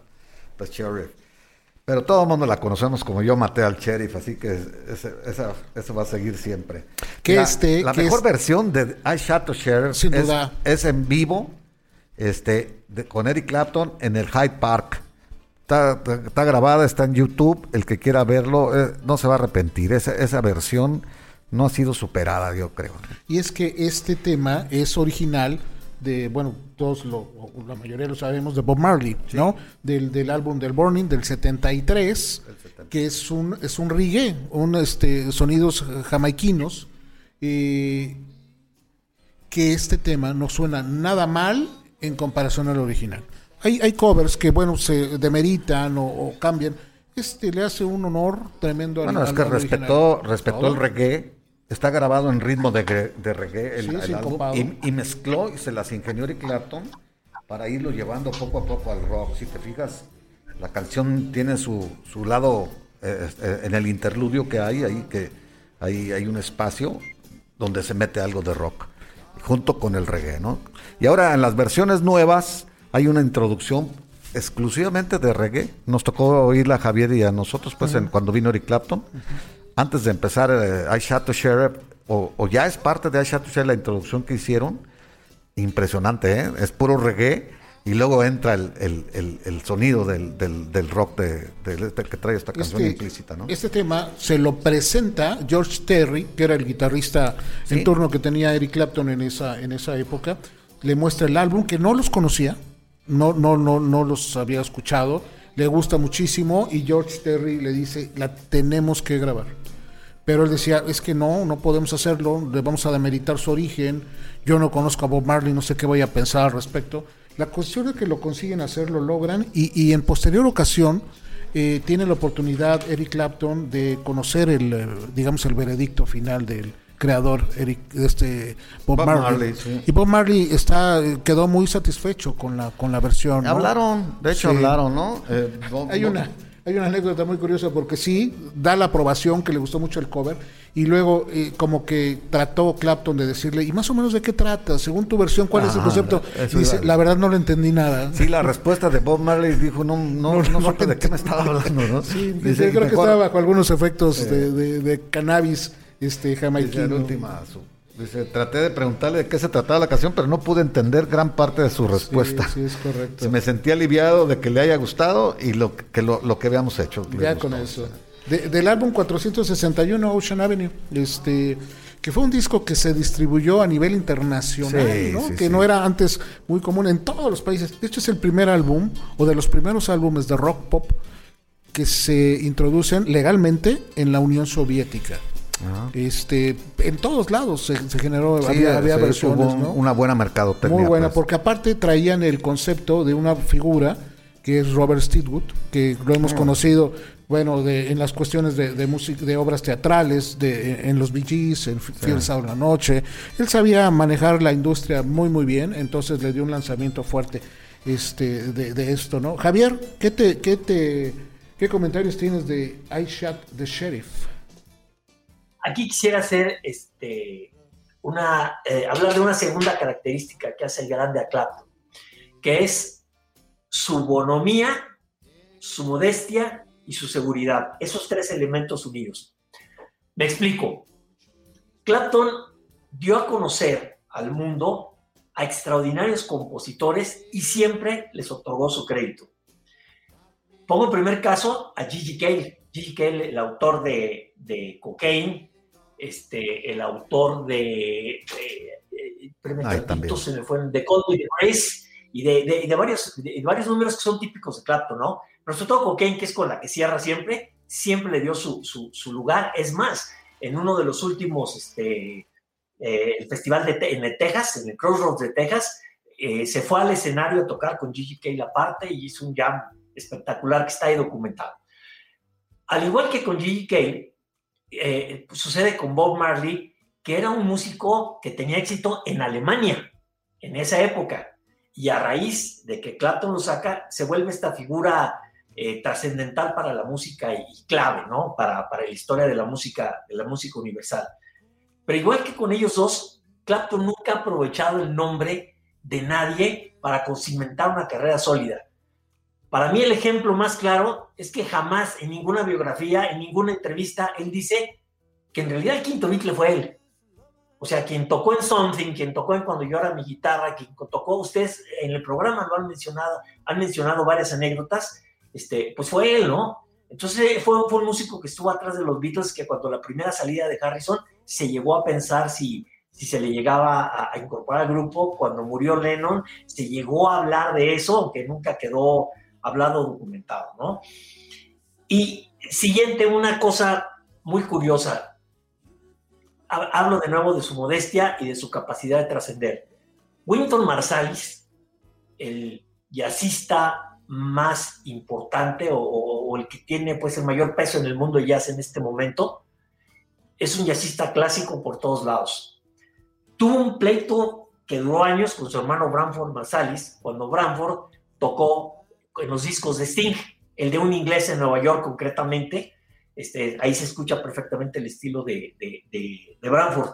the sheriff. Pero todo el mundo la conocemos como yo maté al sheriff, así que ese- esa, eso va a seguir siempre. Que la, este- la que mejor versión de I Shot the Sheriff Sin es, duda. es en vivo, este, de- con Eric Clapton en el Hyde Park. Está, está grabada, está en YouTube. El que quiera verlo eh, no se va a arrepentir. Esa, esa versión no ha sido superada, yo creo. Y es que este tema es original de, bueno, todos lo, la mayoría lo sabemos, de Bob Marley, ¿no? Del, del álbum del Burning del 73, que es un, es un reggae, un este, sonidos eh, jamaiquinos, eh, que este tema no suena nada mal en comparación al original. Hay, hay covers que, bueno, se demeritan o, o cambian. Este le hace un honor tremendo al Bueno, es que respetó, respetó el reggae. Está grabado en ritmo de, de reggae el, Sí, el sí, álbum, y, y mezcló y se las ingenió Eric Clapton para irlo llevando poco a poco al rock. Si te fijas, la canción tiene su, su lado eh, eh, en el interludio que hay, ahí que ahí hay un espacio donde se mete algo de rock junto con el reggae, ¿no? Y ahora en las versiones nuevas hay una introducción exclusivamente de reggae. Nos tocó oírla a Javier y a nosotros, pues, en- cuando vino Eric Clapton. Antes de empezar eh, I Shot to Sheriff, o, o ya es parte de I Shot to Sheriff la introducción que hicieron. Impresionante, ¿eh? Es puro reggae. Y luego entra el, el- el- el sonido del, del- del rock de, de este que trae esta canción Este, implícita, ¿no? este tema se lo presenta George Terry, que era el guitarrista Sí. en turno que tenía Eric Clapton en esa, en esa época. Le muestra el álbum, que no los conocía, no, no, no, no los había escuchado. Le gusta muchísimo y George Terry le dice, la tenemos que grabar. Pero él decía, es que no, no podemos hacerlo, le vamos a demeritar su origen, yo no conozco a Bob Marley, no sé qué voy a pensar al respecto. La cuestión es que lo consiguen hacer, lo logran, y, y en posterior ocasión eh, tiene la oportunidad Eric Clapton de conocer el, eh, digamos, el veredicto final del creador Eric, este Bob, Bob Marley. Marley, sí. Y Bob Marley está, eh, quedó muy satisfecho con la, con la versión. ¿no? Hablaron, de hecho Sí. hablaron, ¿no? Eh, Bob- Hay una, hay una anécdota muy curiosa porque sí, da la aprobación que le gustó mucho el cover y luego eh, como que trató Clapton de decirle, ¿y más o menos de qué trata? Según tu versión, ¿cuál es el concepto? Y dice, la verdad no le entendí nada. Sí, la respuesta de Bob Marley dijo, no, no, (laughs) no, supe de qué me estaba hablando, ¿no? Sí, Dice, yo creo que estaba bajo algunos efectos de, de- de cannabis este, jamaiquino. dice, traté de preguntarle de qué se trataba la canción, pero no pude entender gran parte de su respuesta. Sí, es correcto. Se me sentí aliviado de que le haya gustado y lo que lo, lo que habíamos hecho. Ya con eso. De- del álbum 461 Ocean Avenue, este que fue un disco que se distribuyó a nivel internacional, Sí, ¿no? sí, que sí. no era antes muy común en todos los países. De hecho es el primer álbum o de los primeros álbumes de rock pop que se introducen legalmente en la Unión Soviética. Ajá. Este, en todos lados se, se generó, Sí, había, había sí, versiones, un- ¿no? una buena mercadotecnia. Muy buena, pues. porque aparte traían el concepto de una figura que es Robert Stigwood, que lo hemos conocido, bueno, de, en las cuestiones de, de música, de obras teatrales, de, en los Gees, en Fiel Sábado en la Noche. Él sabía manejar la industria muy, muy bien, entonces le dio un lanzamiento fuerte este, de, de esto, ¿no? Javier, ¿qué, te, qué, te, ¿qué comentarios tienes de I Shot the Sheriff? Aquí quisiera hacer este, una, eh, hablar de una segunda característica que hace el grande a Clapton, que es su bonomía, su modestia y su seguridad. Esos tres elementos unidos. Me explico. Clapton dio a conocer al mundo a extraordinarios compositores y siempre les otorgó su crédito. Pongo en primer caso a Gigi Cale. Gigi Cale, el autor de, de Cocaine, este, el autor de, se me fue, de Grace y de, de- de varios, de, varios números que son típicos de Clapton, ¿no? Pero sobre todo Cocaine, que es con la que cierra siempre, siempre le dio su, su- su lugar. Es más, en uno de los últimos, este, eh, el festival de, en el Texas, en el Crossroads de Texas, eh, se fue al escenario a tocar con Gigi Cale aparte y hizo un jam espectacular que está ahí documentado. Al igual que con Gigi Cale, eh, sucede con Bob Marley, que era un músico que tenía éxito en Alemania en esa época. Y a raíz de que Clapton lo saca, se vuelve esta figura eh, trascendental para la música y, y clave, ¿no? Para, para la historia de la música, de la música universal. Pero igual que con ellos dos, Clapton nunca ha aprovechado el nombre de nadie para cimentar una carrera sólida. Para mí el ejemplo más claro es que jamás en ninguna biografía, en ninguna entrevista, él dice que en realidad el quinto Beatle fue él. O sea, quien tocó en Something, quien tocó en Cuando era mi guitarra, quien tocó, ustedes en el programa lo han mencionado, han mencionado varias anécdotas, este, pues fue él, ¿no? Entonces fue, fue un músico que estuvo atrás de los Beatles que cuando la primera salida de Harrison se llegó a pensar si, si se le llegaba a, a incorporar al grupo. Cuando murió Lennon se llegó a hablar de eso, aunque nunca quedó hablado documentado, ¿no? Y siguiente, una cosa muy curiosa. Ha- Hablo de nuevo de su modestia y de su capacidad de trascender. Winton Marsalis, el jazzista más importante o, o- el que tiene pues el mayor peso en el mundo jazz en este momento, es un jazzista clásico por todos lados. Tuvo un pleito que duró años con su hermano Branford Marsalis, cuando Branford tocó en los discos de Sting, el de un inglés en Nueva York concretamente, este, ahí se escucha perfectamente el estilo de, de, de- de Branford.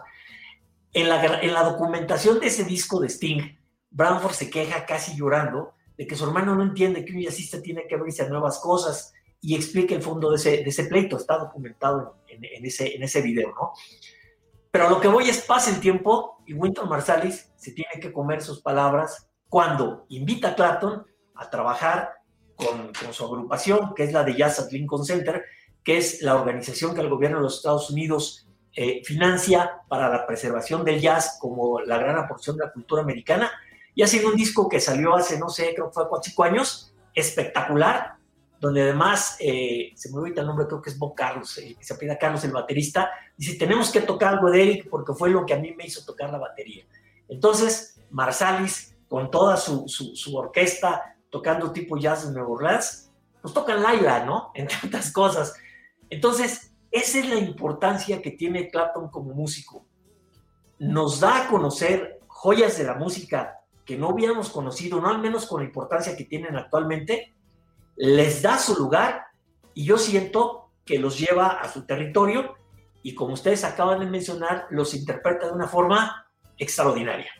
En la, en la documentación de ese disco de Sting, Branford se queja casi llorando de que su hermano no entiende que un jazzista tiene que abrirse a nuevas cosas y explica el fondo de ese, de ese pleito. Está documentado en, en ese, en ese video, ¿no? Pero a lo que voy es pasa el tiempo y Winton Marsalis se tiene que comer sus palabras cuando invita a Clapton a trabajar con, su agrupación, que es la de Jazz at Lincoln Center, que es la organización que el gobierno de los Estados Unidos eh, financia para la preservación del jazz como la gran aportación de la cultura americana. Y hacen un disco que salió hace, no sé, creo que fue cuatro, cinco años, espectacular, donde además, eh, se me olvida el nombre, creo que es Bob Carlos, se apellida Carlos, el baterista, dice, tenemos que tocar algo de Eric porque fue lo que a mí me hizo tocar la batería. Entonces, Marsalis, con toda su, su orquesta, tocando tipo jazz de Nueva Orleans, pues tocan Laila, ¿no? (laughs) Entre otras cosas. Entonces, esa es la importancia que tiene Clapton como músico. Nos da a conocer joyas de la música que no habíamos conocido, no al menos con la importancia que tienen actualmente, les da su lugar y yo siento que los lleva a su territorio y como ustedes acaban de mencionar, los interpreta de una forma extraordinaria.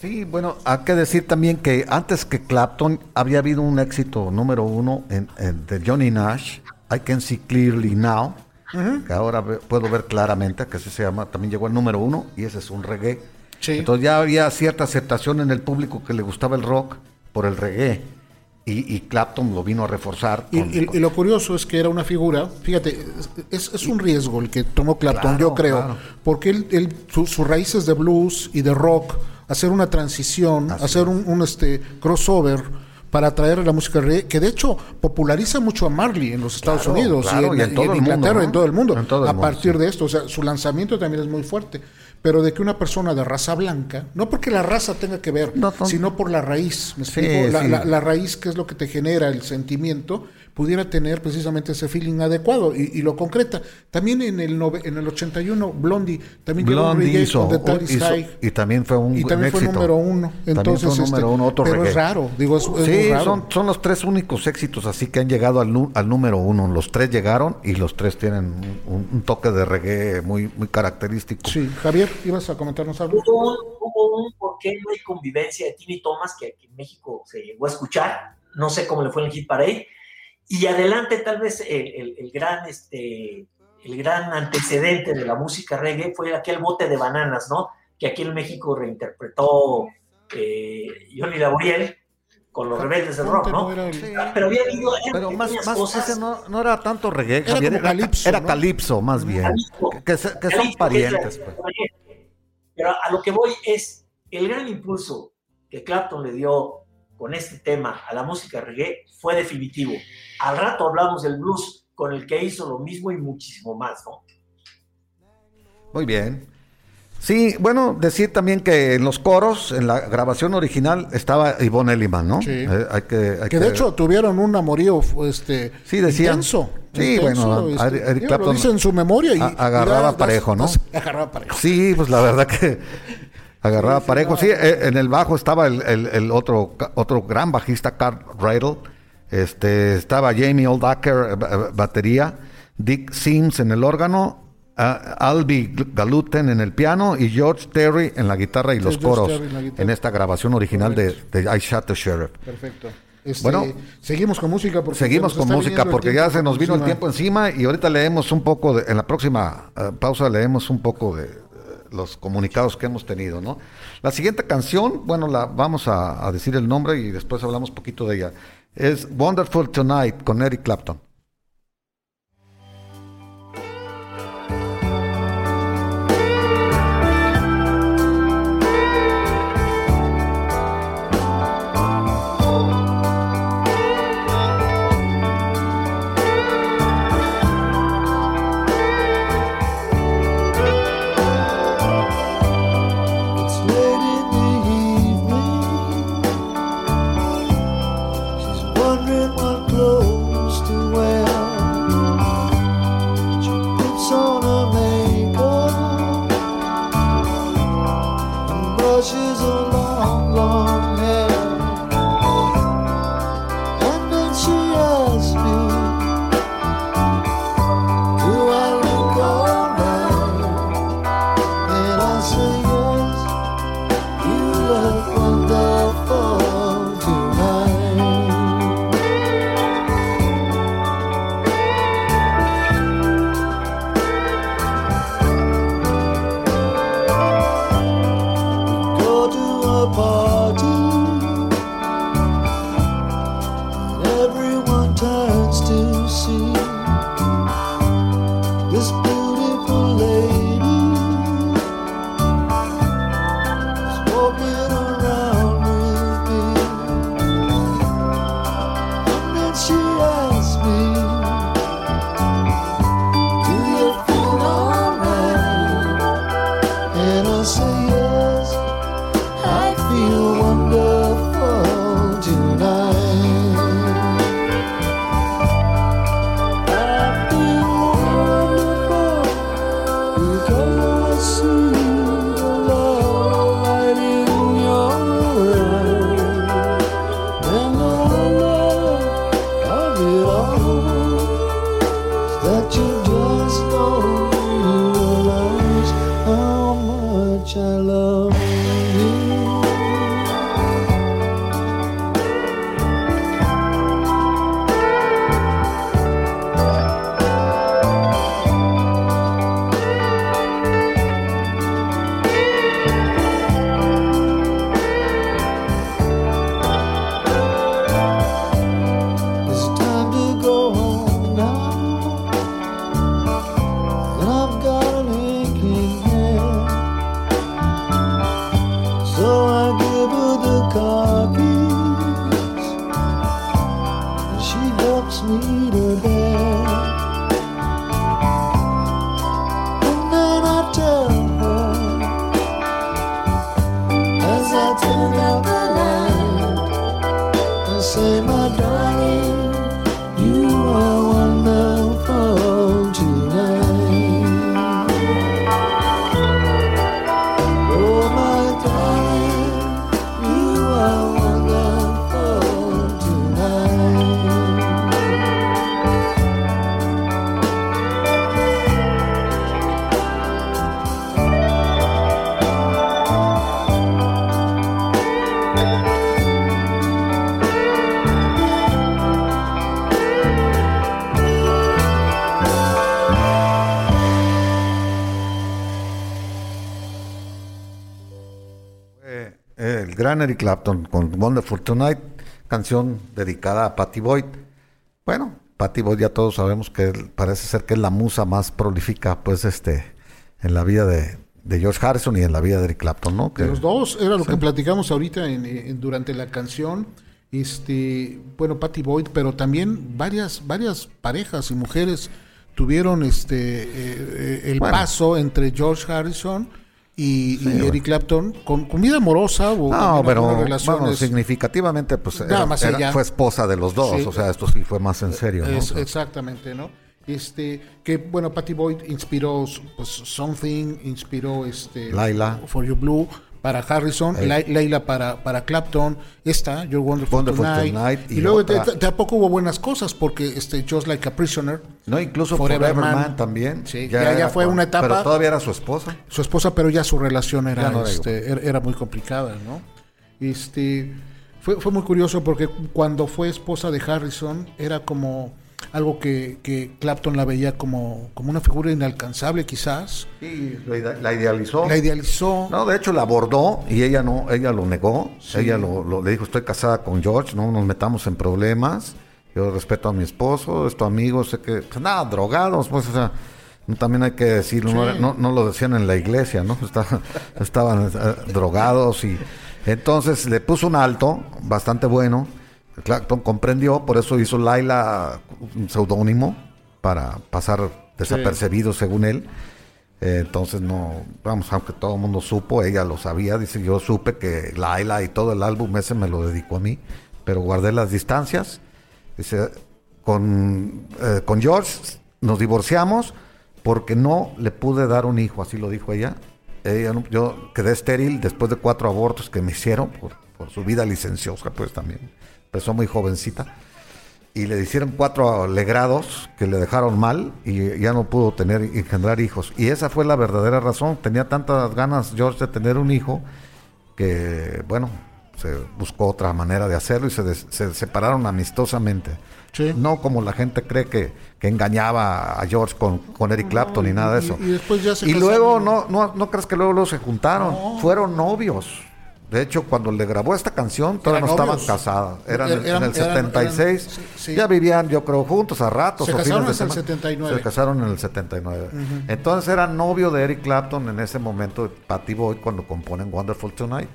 Sí, bueno, hay que decir también que antes que Clapton había habido un éxito número uno en, en- de Johnny Nash, I Can See Clearly Now, que ahora puedo ver claramente, que así se llama, también llegó al número uno y ese es un reggae. Sí. Entonces ya había cierta aceptación en el público que le gustaba el rock por el reggae y, y Clapton lo vino a reforzar. Y, con- y- con- y lo curioso es que era una figura, fíjate, es, es un riesgo el que tomó Clapton, Claro, yo creo, claro. porque él, él- su- sus raíces de blues y de rock, hacer una transición, Así hacer un, un, este crossover para traer a la música reggae, que de hecho populariza mucho a Marley en los Estados Claro, Unidos claro, y en todo el mundo, Inglaterra, ¿no? en todo el mundo, En todo el a mundo, partir sí. de esto, o sea, su lanzamiento también es muy fuerte. Pero de que una persona de raza blanca, no porque la raza tenga que ver, No, no. sino por la raíz, ¿me Sí, explico? La- la raíz, que es lo que te genera el sentimiento, pudiera tener precisamente ese feeling adecuado y, y lo concreta. También en el, nove- en el 81, Blondie también llevó un Blondie reggae hizo, con hizo- High. y también fue un Y también fue número uno. Entonces, fue número este, uno, otro pero reggae. es raro, digo, es, es muy Sí, raro. son, son los tres únicos éxitos así que han llegado al, al número uno. Los tres llegaron y los tres tienen un, un toque de reggae muy, muy característico. Sí, Javier, ¿ibas a comentarnos algo? Hubo un, hubo un ¿Por qué no hay convivencia de Timmy Thomas que aquí en México se llegó a escuchar? No sé cómo le fue en el Hit Parade. Y adelante, tal vez el, el- el gran, este, el gran antecedente de la música reggae fue aquel bote de bananas, ¿no? Que aquí en México reinterpretó eh, Johnny Laboriel con los rebeldes del rock, ¿no? el-. Pero había habido Pero más, cosas. ese no, no era tanto reggae, Era Javier, calipso, Era ¿no? calipso, más bien. Calipso. Que, son Calipso, parientes. que pues. Pero a lo que voy es el gran impulso que Clapton le dio con este tema a la música reggae fue definitivo. Al rato hablamos del blues con el que hizo lo mismo y muchísimo más, ¿no? Muy bien. Sí, bueno, decir también que en los coros, en la grabación original, estaba Ivonne Elliman, ¿no? Sí. Eh, hay que, hay Que de hecho tuvieron un amorío este, Sí, decían. intenso. Sí, intenso, bueno, este, Eric digo, Clapton lo dice en su memoria. Y, a- agarraba y das- parejo, ¿no? das- (laughs) agarraba parejo. Sí, pues la verdad que (laughs) agarraba Sí, parejo. Sí, eh, en el bajo estaba el, el- el otro otro gran bajista, Carl Riddle. Este, estaba Jamie Oldacker, eh, eh, batería, Dick Sims en el órgano, ah, Albi Galuten en el piano y George Terry en la guitarra y Sí, los George coros en esta grabación original de, de I Shot the Sheriff. Perfecto. Este, Bueno, seguimos con música. Porque Seguimos con música porque ya se nos vino el tiempo encima y ahorita leemos un poco, de- en la próxima eh, pausa leemos un poco de, los comunicados que hemos tenido, ¿no? La siguiente canción, bueno, la vamos a, a decir el nombre y después hablamos poquito de ella. Es Wonderful Tonight con Eric Clapton. Gran Eric Clapton con Wonderful Tonight, canción dedicada a Patty Boyd. Bueno, Patty Boyd ya todos sabemos que parece ser que es la musa más prolífica, pues, este, en la vida de, de George Harrison y en la vida de Eric Clapton, ¿no? Que- De los dos, era lo que platicamos ahorita en- en- durante la canción. Este, bueno, Patty Boyd, pero también varias, varias parejas y mujeres tuvieron este eh, eh, el Bueno. paso entre George Harrison y, y bueno. Eric Clapton con, con vida amorosa o No, pero bueno, significativamente, pues era- más era- fue esposa de los dos, Sí. o sea, esto sí fue más en serio, ¿no? Es- exactamente, ¿no? Este, que bueno, Patty Boyd inspiró pues Something, inspiró este Laila. For You Blue para Harrison, Ey. La- Laila para, para Clapton, esta, Your Wonderful, Wonderful Tonight, Tonight, y, y luego tampoco hubo buenas cosas porque este Just Like a Prisoner, no, incluso Forever Man. Man, también. Sí, ya- ya fue una etapa- Pero todavía era su esposa. su esposa, pero ya su relación era, Ya no era este, era, era muy complicada, ¿no? Este, fue, fue muy curioso porque cuando fue esposa de Harrison era como algo que, que Clapton la veía como, como una figura inalcanzable quizás, Y la ide- la idealizó. la idealizó. No, de hecho la abordó y ella no, ella lo negó. Ella lo, lo- le dijo, estoy casada con George, no nos metamos en problemas. Yo respeto a mi esposo, es tu amigo, sé que, pues nada, drogados, pues, o sea, no- también hay que decirlo, no, no, no lo decían en la iglesia, ¿no? Está- estaban eh, drogados y entonces le puso un alto bastante bueno. Clapton comprendió, por eso hizo Laila un seudónimo para pasar desapercibido según él. Eh, entonces no, vamos, aunque todo el mundo supo, ella lo sabía, dice yo supe que Laila y todo el álbum ese me lo dedicó a mí, pero guardé las distancias. Dice, con, eh, con George nos divorciamos porque no le pude dar un hijo, así lo dijo ella. Ella yo quedé estéril después de cuatro abortos que me hicieron por, por su vida licenciosa, pues también. Empezó muy jovencita y le hicieron cuatro legrados que le dejaron mal y ya no pudo tener engendrar hijos. Y esa fue la verdadera razón. Tenía tantas ganas George de tener un hijo que, bueno, se buscó otra manera de hacerlo y se, des- se separaron amistosamente. Sí. No como la gente cree que, que engañaba a George con, con Eric Clapton ni nada de y- eso. y después ya se Y luego, no, no, no crees que luego, luego se juntaron. Fueron novios. De hecho, cuando le grabó esta canción, todavía no estaban casadas. Eran, Eran- en el eran- 76. eran- sí. Ya vivían, yo creo, juntos a ratos. Se o casaron hasta el semana. 79. Se casaron en el 79. Entonces era novio de Eric Clapton en ese momento, Patty Boyd, cuando componen Wonderful Tonight.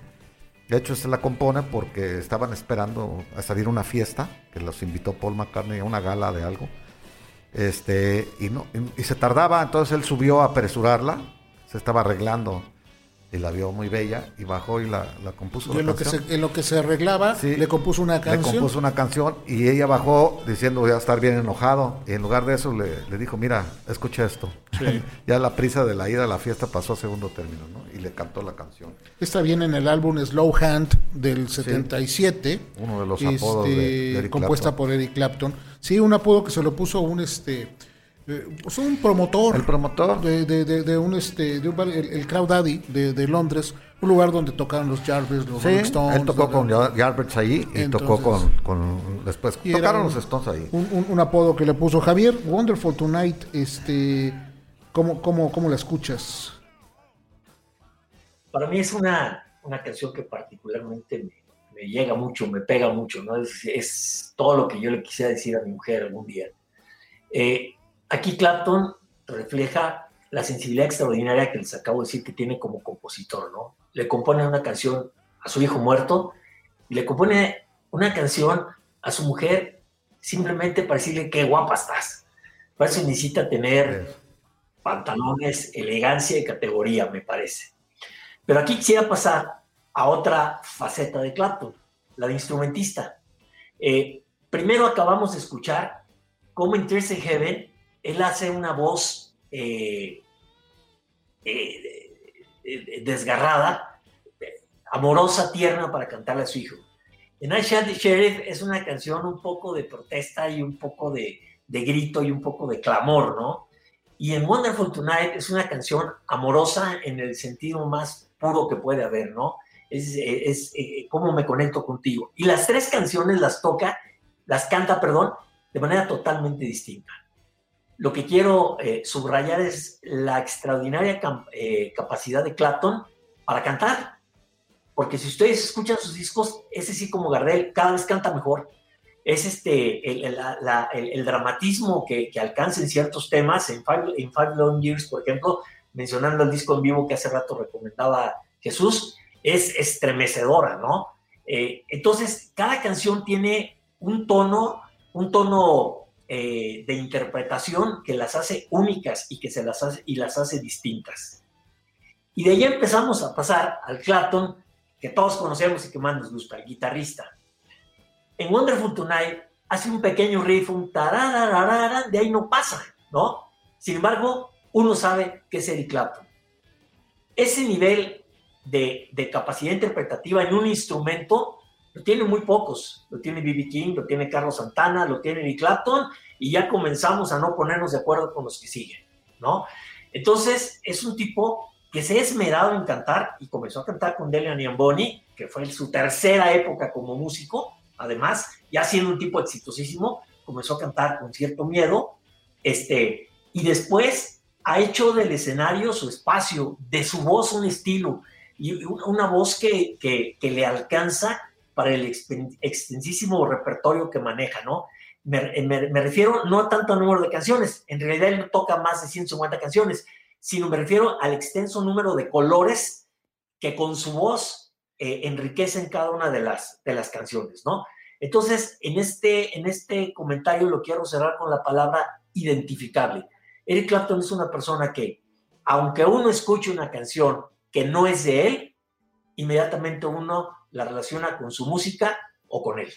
De hecho, se la compone porque estaban esperando a salir una fiesta, que los invitó Paul McCartney a una gala de algo. Este, y, no, y, y se tardaba, entonces él subió a apresurarla, se estaba arreglando y la vio muy bella y bajó y la, la compuso. Y la en, lo que se, en lo que se arreglaba, Sí. le compuso una Le canción. compuso una canción y ella bajó diciendo voy a estar bien enojado. Y en lugar de eso le, le dijo, mira, escucha esto. (laughs) ya la prisa de la ida a la fiesta pasó a segundo término, ¿no? Y le cantó la canción. Está bien en el álbum Slow Hand del 77. Uno de los apodos de- de Eric compuesta por Eric Clapton. Sí, un apodo que se lo puso un este eh, un promotor. El promotor. de, de, de, de un este de un el, el Crowd Daddy de, de Londres, un lugar donde tocaban los Jarvis, los Sí, Rolling Stones. él tocó de- con Jar- Jarvis ahí y tocó con, con después. Tocaron un- los Stones ahí. Un, un- un apodo que le puso Javier, Wonderful Tonight, este ¿cómo, cómo, cómo la escuchas? Para mí es una, una canción que particularmente me, me llega mucho, me pega mucho, ¿no? Es, es todo lo que yo le quisiera decir a mi mujer algún día. Eh, aquí Clapton refleja la sensibilidad extraordinaria que les acabo de decir que tiene como compositor, ¿no? Le compone una canción a su hijo muerto y le compone una canción a su mujer simplemente para decirle qué guapa estás. Para eso necesita tener pantalones, elegancia y categoría, me parece. Pero aquí quisiera pasar a otra faceta de Clapton, la de instrumentista. Eh, primero acabamos de escuchar cómo en in Heaven él hace una voz eh, eh, eh, desgarrada, amorosa, tierna para cantarle a su hijo. En I the Sheriff es una canción un poco de protesta y un poco de, grito y un poco de clamor, ¿no? Y en Wonderful Tonight es una canción amorosa en el sentido más puro que puede haber, ¿no? Es, es, eh, cómo me conecto contigo. Y las tres canciones las toca, las canta, perdón, de manera totalmente distinta. Lo que quiero eh, subrayar es la extraordinaria eh, capacidad de Clapton para cantar. Porque si ustedes escuchan sus discos, ese sí como Gardel cada vez canta mejor. Es este, el, dramatismo que, que alcanza en ciertos temas. En Five, en Long Years, por ejemplo, mencionando el disco en vivo que hace rato recomendaba Jesús, es estremecedora, ¿no? Eh, entonces, cada canción tiene un tono, un tono eh, de interpretación que las hace únicas y que se las hace, y las hace distintas. Y de ahí empezamos a pasar al Clapton, que todos conocemos y que más nos gusta, el guitarrista. En Wonderful Tonight hace un pequeño riff, un tarararara, de ahí no pasa, ¿no? Sin embargo, uno sabe que es Eric Clapton. Ese nivel de, de capacidad interpretativa en un instrumento lo tienen muy pocos. Lo tiene B.B. King, lo tiene Carlos Santana, lo tiene Eric Clapton, y ya comenzamos a no ponernos de acuerdo con los que siguen, ¿no? Entonces, es un tipo que se ha esmerado en cantar y comenzó a cantar con Delia Niamboni, que fue su tercera época como músico, además, ya siendo un tipo exitosísimo, comenzó a cantar con cierto miedo, este, y después ha hecho del escenario su espacio, de su voz un estilo, y una voz que, que, que le alcanza para el extensísimo repertorio que maneja, ¿no? Me, me- me refiero no tanto al número de canciones, en realidad él toca más de 150 canciones, sino me refiero al extenso número de colores que con su voz eh, enriquecen cada una de las, de las canciones, ¿no? Entonces, en este, en este comentario lo quiero cerrar con la palabra identificable. Eric Clapton es una persona que, aunque uno escuche una canción que no es de él, inmediatamente uno la relaciona con su música o con él.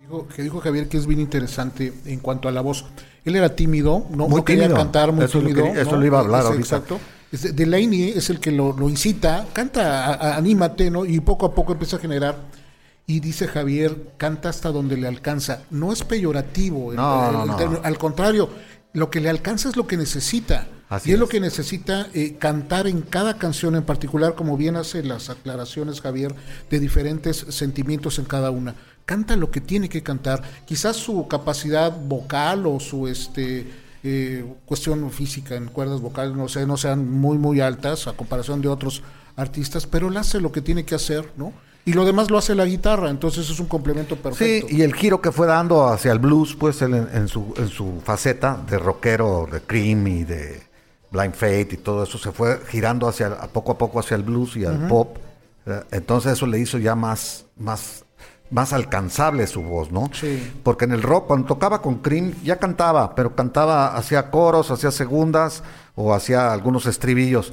Dijo, que dijo Javier que es bien interesante en cuanto a la voz. Él era tímido, no, Muy no quería tímido. cantar muy Eso lo tímido. quería- eso ¿no? lo iba a hablar ahorita. Exacto. Delaney es el que lo, lo incita, canta, a- a- anímate, ¿no? Y poco a poco empieza a generar. Y dice Javier, canta hasta donde le alcanza. No es peyorativo. el- No, el- no, el no. término. Al contrario, lo que le alcanza es lo que necesita. Así y es, lo que necesita eh, cantar en cada canción en particular, como bien hace las aclaraciones Javier, de diferentes sentimientos en cada una. Canta lo que tiene que cantar. Quizás su capacidad vocal o su este eh, cuestión física en cuerdas vocales no, sé, no sean muy muy altas a comparación de otros artistas, pero él hace lo que tiene que hacer, ¿no? Y lo demás lo hace la guitarra, entonces es un complemento Sí, perfecto. y el giro que fue dando hacia el blues, pues él en, en su, en su faceta de rockero, de Cream y de Blind Faith y todo eso, se fue girando hacia a poco a poco hacia el blues y al pop. Eh, Entonces eso le hizo ya más, más, más alcanzable su voz, ¿no? Sí. Porque en el rock, cuando tocaba con Cream, ya cantaba, pero cantaba, hacía coros, hacía segundas o hacía algunos estribillos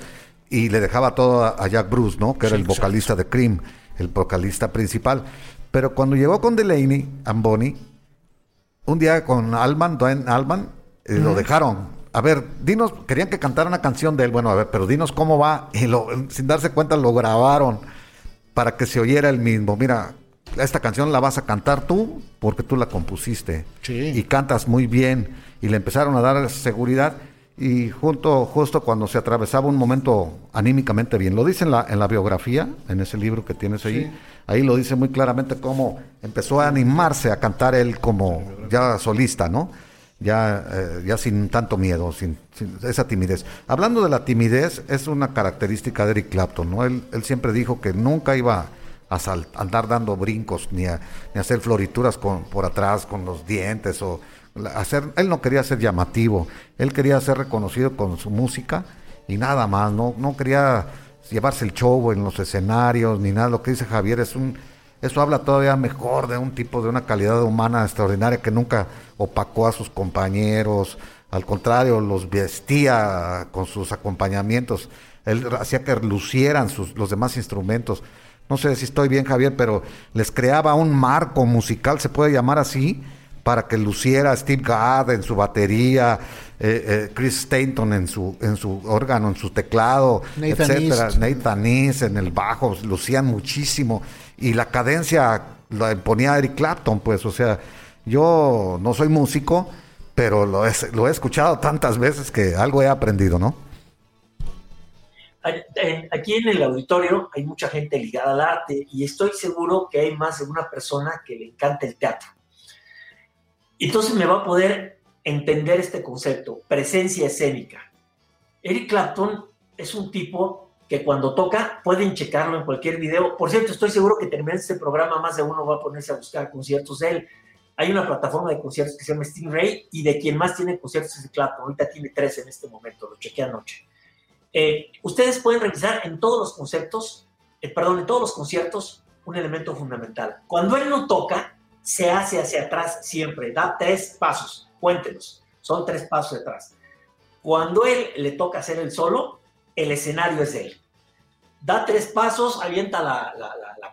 y le dejaba todo a, a Jack Bruce, ¿no? Que era el vocalista de Cream, el vocalista principal. Pero cuando llegó con Delaney, Amboni, un día con Alman, Dwayne Alman, eh, lo dejaron. A ver, dinos, querían que cantara una canción de él, bueno, a ver, pero dinos cómo va. Y lo- sin darse cuenta lo grabaron para que se oyera el mismo. Mira, esta canción la vas a cantar tú porque tú la compusiste. Sí. Y cantas muy bien. Y le empezaron a dar seguridad. Y junto, justo cuando se atravesaba un momento anímicamente bien, lo dice en la, en la biografía, en ese libro que tienes ahí, ahí lo dice muy claramente cómo empezó a animarse a cantar él como ya solista, ¿no? Ya, eh, ya sin tanto miedo, sin, sin esa timidez. Hablando de la timidez, es una característica de Eric Clapton, ¿no? Él, él siempre dijo que nunca iba a sal- andar dando brincos ni a, ni a hacer florituras con, por atrás con los dientes o hacer él no quería ser llamativo él quería ser reconocido con su música y nada más no no quería llevarse el show en los escenarios ni nada lo que dice Javier es un eso habla todavía mejor de un tipo de una calidad humana extraordinaria que nunca opacó a sus compañeros al contrario los vestía con sus acompañamientos él hacía que lucieran sus, los demás instrumentos no sé si estoy bien, Javier, pero les creaba un marco musical, se puede llamar así, para que luciera Steve Gadd en su batería, eh, eh, Chris Stanton en su, en su órgano, en su teclado, Nathan etcétera. East. Nathan East en el bajo, lucían muchísimo. Y la cadencia la imponía Eric Clapton, pues, o sea, yo no soy músico, pero lo he, lo he escuchado tantas veces que algo he aprendido, ¿no? En- Aquí en el auditorio hay mucha gente ligada al arte y estoy seguro que hay más de una persona que le encanta el teatro. Entonces me va a poder entender este concepto, presencia escénica. Eric Clapton es un tipo que cuando toca pueden checarlo en cualquier video. Por cierto, estoy seguro que terminando este programa más de uno va a ponerse a buscar conciertos de él. Hay una plataforma de conciertos que se llama Stingray y de quien más tiene conciertos es de Clapton. Ahorita tiene tres en este momento, lo chequeé anoche. Eh, ustedes pueden revisar en todos los conceptos, eh, perdón, en todos los conciertos, un elemento fundamental. Cuando él no toca, se hace hacia atrás siempre, da tres pasos, cuéntenos, son tres pasos atrás. Cuando él le toca hacer el solo, el escenario es él. Da tres pasos, avienta la,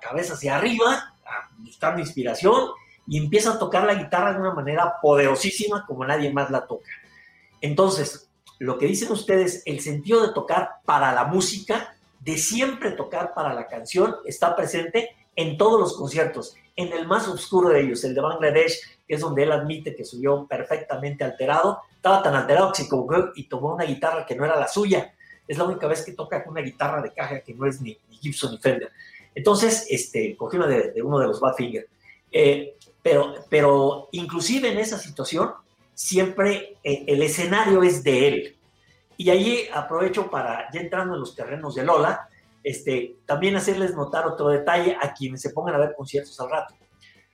cabeza hacia arriba, buscando inspiración, y empieza a tocar la guitarra de una manera poderosísima como nadie más la toca. Entonces, lo que dicen ustedes, el sentido de tocar para la música, de siempre tocar para la canción, está presente en todos los conciertos, en el más oscuro de ellos, el de Bangladesh, es donde él admite que subió perfectamente alterado. Estaba tan alterado que se equivocó y tomó una guitarra que no era la suya. Es la única vez que toca con una guitarra de caja que no es ni, Gibson ni Fender. Entonces, este, cogí una de, uno de los Badfinger. Eh, pero, pero inclusive en esa situación, siempre eh, el escenario es de él. Y ahí aprovecho para, ya entrando en los terrenos de Lola, este, también hacerles notar otro detalle a quienes se pongan a ver conciertos al rato.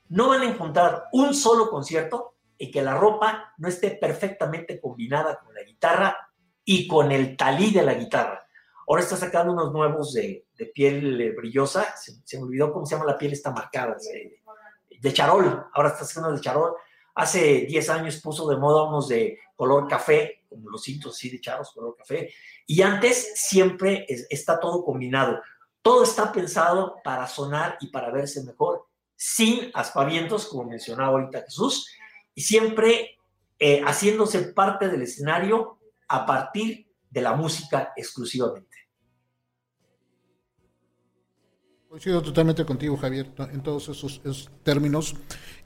No van a encontrar un solo concierto en que la ropa no esté perfectamente combinada con la guitarra y con el talí de la guitarra. Ahora está sacando unos nuevos de, de piel eh, brillosa, se, se me olvidó cómo se llama la piel, está marcada, de, de charol, ahora está sacando de charol. Hace 10 años puso de moda unos de color café, como los cintos así de charros, color café. Y antes siempre es- está todo combinado. Todo está pensado para sonar y para verse mejor, sin aspavientos, como mencionaba ahorita Jesús, y siempre eh, haciéndose parte del escenario a partir de la música exclusivamente. Coincido totalmente contigo, Javier, en todos esos, términos.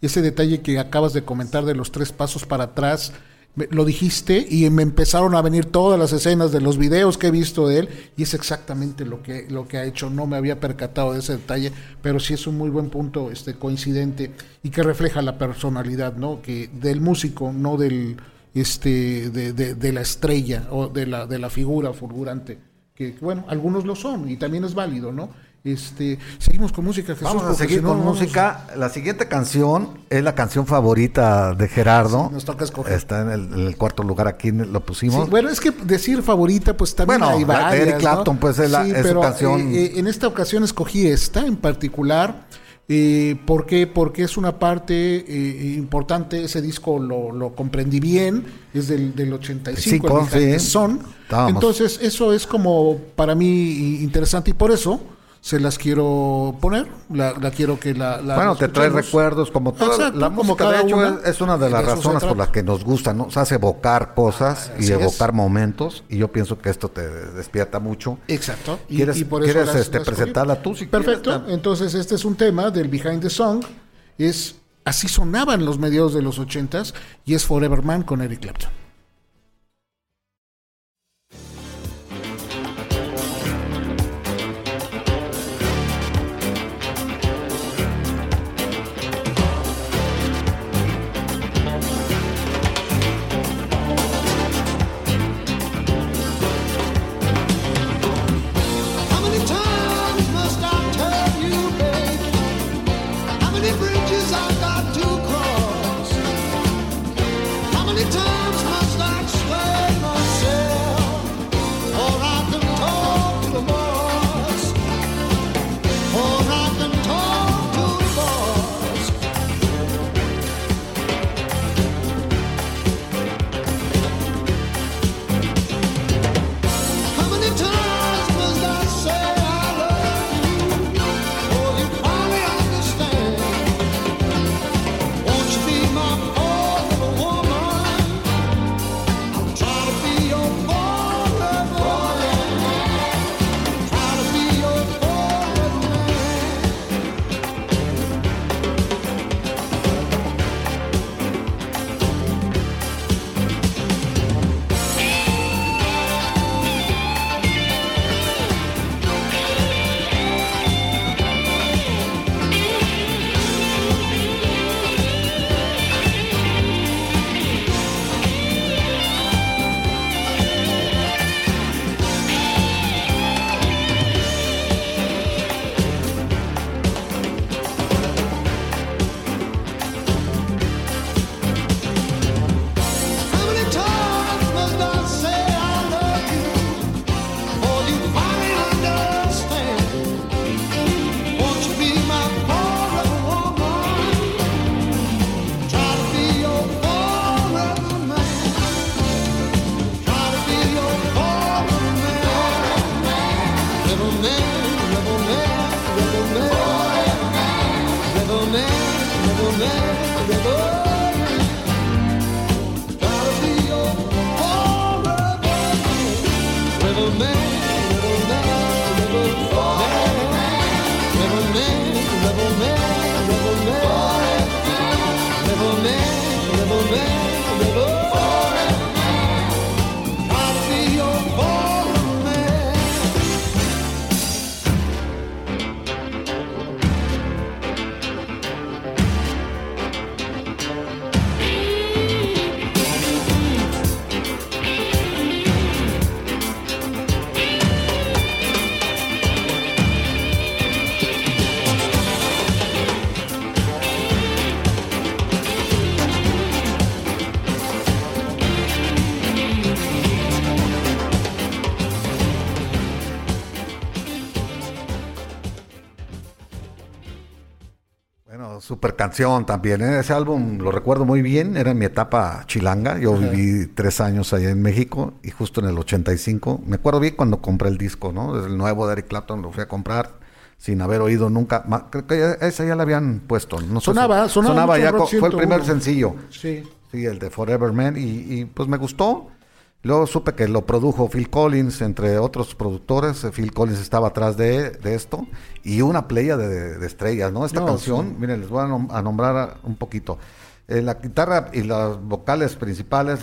Ese detalle que acabas de comentar de los tres pasos para atrás, me- lo dijiste y me empezaron a venir todas las escenas de los videos que he visto de él y es exactamente lo que, lo que ha hecho. No me había percatado de ese detalle, pero sí es un muy buen punto este, coincidente y que refleja la personalidad ¿no? que del músico, no del este de, de- de la estrella o de la, de la figura fulgurante. Que, bueno, algunos lo son y también es válido, ¿no? Este, seguimos con música, Jesús. Vamos a seguir si no, con vamos- música. La siguiente canción es la canción favorita de Gerardo. Sí, nos toca escoger. Está en el, en el cuarto lugar aquí, lo Sí, pusimos. bueno, es que decir favorita, pues también Bueno, hay varias. Eric Clapton, ¿no? pues, es la- es su pero, canción. eh, eh, en esta ocasión escogí esta en particular. Eh, ¿Por qué? Porque es una parte eh, importante. Ese disco lo, lo comprendí bien. Es del, del 85, Cinco, sí. Estábamos. Entonces, eso es como para mí interesante y por eso se las quiero poner. La, la quiero que la. la bueno, te trae recuerdos como toda Exacto, la como música. de hecho, una. es, una de Y las de razones por las que nos gusta, ¿no? Nos hace evocar cosas y Así es. evocar momentos. Y yo pienso que esto te despierta mucho. Exacto. Y, ¿Quieres- y por eso quieres, las- este, las presentarla tú, si Perfecto. quieres? Entonces, este es un tema del Behind the Song. Es así sonaban los mediados de los ochentas y es Forever Man con Eric Clapton. Canción también. ¿eh? Ese álbum lo recuerdo muy bien. Era mi etapa chilanga. Yo viví tres años allá en México y justo en el 85. Me acuerdo bien cuando compré el disco, ¿no? Desde el nuevo de Eric Clapton lo fui a comprar sin haber oído nunca. Creo que esa ya la habían puesto. No sé si- Sonaba, sonaba ya. Fue el primer 101. sencillo. Sí. Sí, el de Forever Man. Y, y, pues me gustó. Luego supe que lo produjo Phil Collins, entre otros productores. Eh, Phil Collins estaba atrás de, de esto. Y una playa de, de estrellas, ¿no? Esta No, canción, sí. miren, les voy a, nom- a nombrar un poquito. Eh, la guitarra y las vocales principales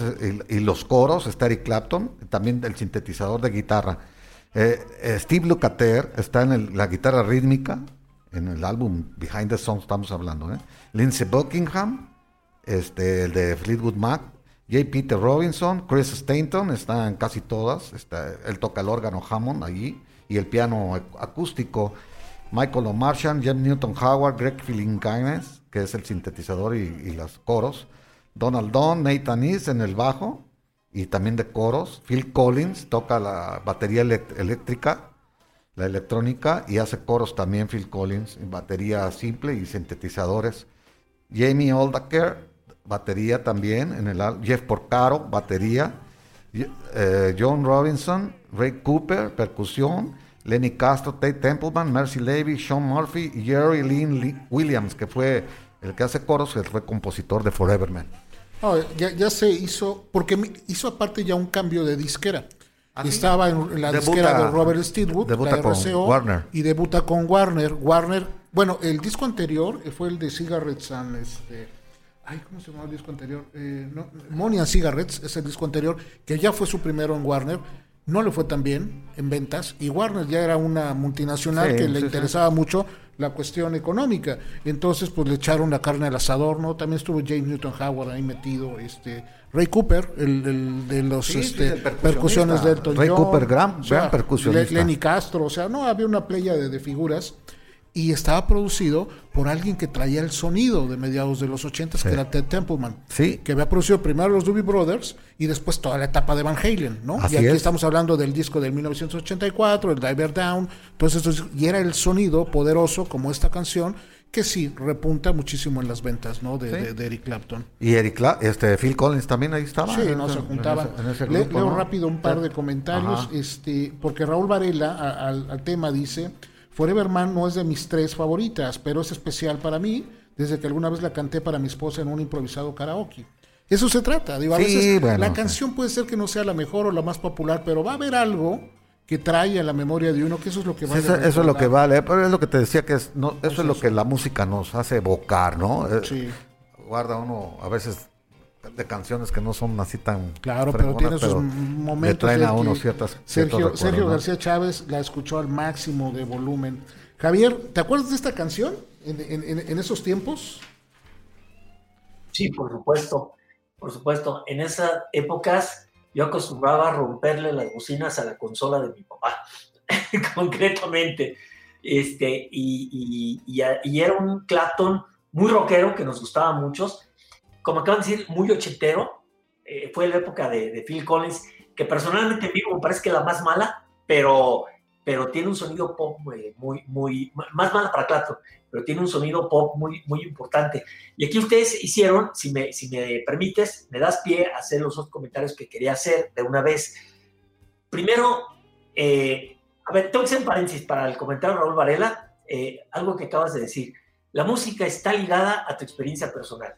y, y los coros está Eric Clapton, también el sintetizador de guitarra. Eh, eh, Steve Lukather está en el- la guitarra rítmica, en el álbum Behind the Song estamos hablando. ¿eh? Lindsey Buckingham, este, el de Fleetwood Mac, J. Peter Robinson, Chris Stanton, está en casi todas, está, él toca el órgano Hammond allí y el piano ac- acústico. Michael O'Martian, Jem Newton Howard, Greg Philinganes, que es el sintetizador y, los coros. Donald Don, Nathan East en el bajo y también de coros. Phil Collins toca la batería eléctrica, la electrónica y hace coros también Phil Collins, en batería simple y sintetizadores. Jamie Oldaker, batería también en el al- Jeff Porcaro, batería. Eh, John Robinson, Ray Cooper, percusión. Lenny Castro, Tate Templeman, Mercy Levy, Sean Murphy y Jerry Lynn Lee- Williams, que fue el que hace coros, que fue compositor de Forever Man. No, ya, ya se hizo, porque hizo aparte ya un cambio de disquera. ¿Ah, sí? Estaba en, la Debuta- disquera de Robert Steelwood, debuta la con RCO, Warner. y debuta con Warner. Warner, bueno, el disco anterior eh, fue el de Cigarettes and este, ay, ¿cómo se llamaba el disco anterior? Eh, no, Money and Cigarettes es el disco anterior, que ya fue su primero en Warner. No le fue tan bien en ventas y Warner ya era una multinacional Sí, que le sí, sí. interesaba mucho la cuestión económica. Entonces, pues le echaron la carne al asador, ¿no? También estuvo James Newton Howard ahí metido, este Ray Cooper, el, el de los este, percusiones de Elton Ray John, Cooper, gran- gran percusionista. Le- Lenny Castro, o sea, no, había una playa de, de figuras y estaba producido por alguien que traía el sonido de mediados de los 80 Sí. que era Ted Templeman. Sí. Que había producido primero los Doobie Brothers y después toda la etapa de Van Halen, ¿no? Así y aquí es. estamos hablando del disco del 1984, el Diver Down, todos estos, y era el sonido poderoso como esta canción que sí repunta muchísimo en las ventas, ¿no? De, Sí. de- de Eric Clapton. Y Eric Cla- este, Phil Collins también ahí estaba. Sí, no se en juntaban. ese- en ese Le- leo ¿no? rápido un par de comentarios, Ajá. este, porque Raúl Varela a- al, al tema dice, Forever Man no es de mis tres favoritas, pero es especial para mí, desde que alguna vez la canté para mi esposa en un improvisado karaoke. Eso se trata, digo, a Sí, veces bueno, la sí. canción puede ser que no sea la mejor o la más popular, pero va a haber algo que trae a la memoria de uno, que eso es lo que Sí, vale. eso, eso es lo que vale, pero es lo que te decía que es, no, eso es lo que la música nos hace evocar, ¿no? Eh, Sí. Guarda uno a veces de canciones que no son así tan Claro, pero tiene sus pero momentos. le traen de a uno ciertas Sergio, recuerdos, Sergio ¿no? García Chávez la escuchó al máximo de volumen. Javier, ¿te acuerdas de esta canción en, en- esos tiempos? Sí, por supuesto, por supuesto. En esas épocas yo acostumbraba a romperle las bocinas a la consola de mi papá, (laughs) concretamente. Este, y, y- y era un Clapton muy rockero que nos gustaba a muchos, como acaban de decir, muy ochentero. Eh, fue la época de, de Phil Collins, que personalmente en vivo me parece que es la más mala, pero, pero tiene un sonido pop eh, muy, muy, más mala para Clapton, pero tiene un sonido pop muy, muy importante. Y aquí ustedes hicieron, si me, si me permites, me das pie a hacer los otros comentarios que quería hacer de una vez. Primero, eh, a ver, tengo que hacer un paréntesis para el comentario de Raúl Varela, eh, algo que acabas de decir. La música está ligada a tu experiencia personal.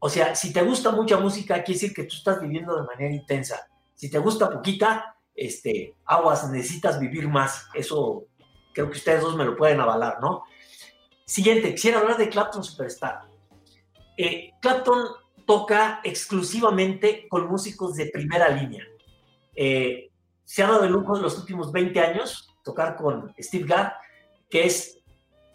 O sea, si te gusta mucha música, quiere decir que tú estás viviendo de manera intensa. Si te gusta poquita, este, aguas, necesitas vivir más. Eso creo que ustedes dos me lo pueden avalar, ¿no? Siguiente, quisiera hablar de Clapton Superstar. Eh, Clapton toca exclusivamente con músicos de primera línea. Eh, se ha dado el lujo en los últimos 20 años tocar con Steve Gadd, que es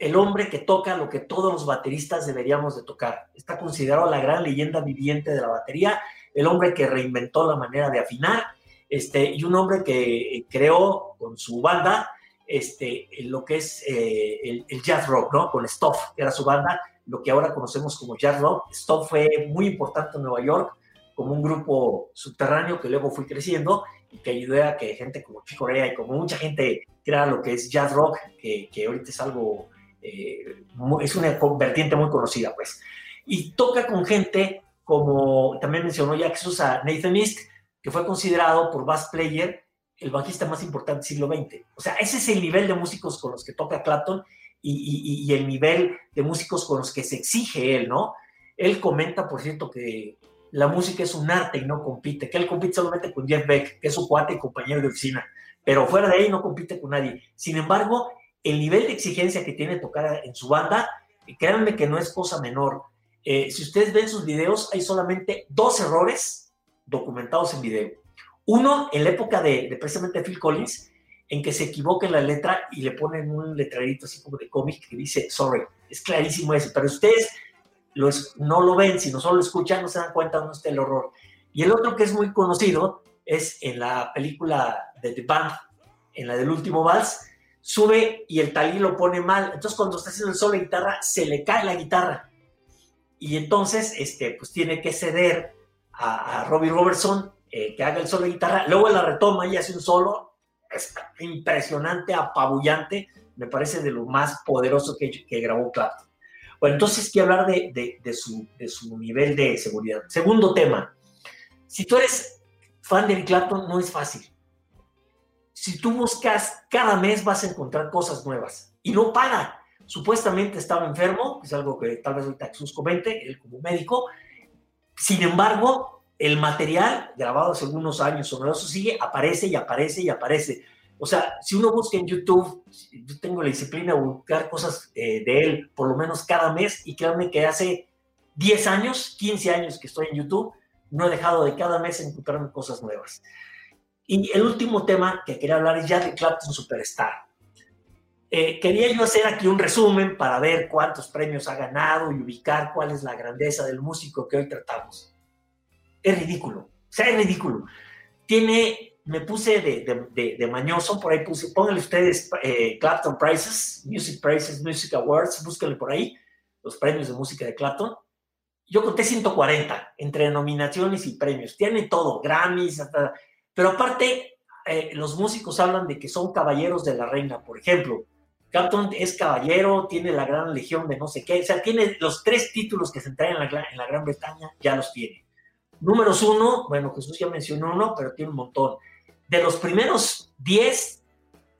el hombre que toca lo que todos los bateristas deberíamos de tocar. Está considerado la gran leyenda viviente de la batería, el hombre que reinventó la manera de afinar, este, y un hombre que eh, creó con su banda este, lo que es eh, el, jazz rock, ¿no? Con Stuff, que era su banda, lo que ahora conocemos como jazz rock. Stuff fue muy importante en Nueva York como un grupo subterráneo que luego fue creciendo y que ayudó a que gente como Chico Corea y como mucha gente crea lo que es jazz rock, que, que ahorita es algo eh, es una vertiente muy conocida, pues. Y toca con gente como, también mencionó ya Jesús a Nathan East, que fue considerado por Bass Player el bajista más importante del siglo XX. O sea, ese es el nivel de músicos con los que toca Clapton y, y- y el nivel de músicos con los que se exige él, ¿no? Él comenta, por cierto, que la música es un arte y no compite, que él compite solamente con Jeff Beck, que es su cuate y compañero de oficina, pero fuera de ahí no compite con nadie. Sin embargo, el nivel de exigencia que tiene tocar en su banda, eh, créanme que no es cosa menor. Eh, si ustedes ven sus videos, hay solamente dos errores documentados en video. Uno, en la época de, de precisamente Phil Collins, en que se equivoca en la letra y le ponen un letrerito así como de cómic que dice sorry. Es clarísimo ese, pero ustedes lo no lo ven, sino solo lo escuchan, no se dan cuenta dónde está el horror. Y el otro que es muy conocido es en la película de The Band, en la del último vals, sube y el talí lo pone mal. Entonces cuando está haciendo el solo de guitarra, se le cae la guitarra. Y entonces, este, pues tiene que ceder a, a Robbie Robertson eh, que haga el solo de guitarra. Luego la retoma y hace un solo es impresionante, apabullante. Me parece de lo más poderoso que, grabó Clapton. Bueno, entonces quiero hablar de, de- de su, de su nivel de seguridad. Segundo tema. Si tú eres fan de Clapton, no es fácil. Si tú buscas, cada mes vas a encontrar cosas nuevas. Y no para. Supuestamente estaba enfermo, es algo que tal vez ahorita Jesús comente, él como médico. Sin embargo, el material grabado hace algunos años no, eso sigue, aparece y aparece y aparece. O sea, si uno busca en YouTube, yo tengo la disciplina de buscar cosas eh, de él por lo menos cada mes y créanme que hace 10 años, 15 años que estoy en YouTube, no he dejado de cada mes encontrarme cosas nuevas. Y el último tema que quería hablar es ya de Clapton Superstar. Eh, quería yo hacer aquí un resumen para ver cuántos premios ha ganado y ubicar cuál es la grandeza del músico que hoy tratamos. Es ridículo, o sea, es ridículo. Tiene, me puse de, de, de, de mañoso, por ahí puse, pónganle ustedes eh, Clapton Prizes, Music Prizes, Music Awards, búsquenle por ahí los premios de música de Clapton. Yo conté 140 entre nominaciones y premios. Tiene todo, Grammys, hasta, pero aparte, eh, los músicos hablan de que son caballeros de la reina, por ejemplo. Clapton es caballero, tiene la gran legión de no sé qué, o sea, tiene los tres títulos que se entregan en la, en la Gran Bretaña, ya los tiene. Números uno, bueno, Jesús ya mencionó uno, pero tiene un montón. De los primeros 10,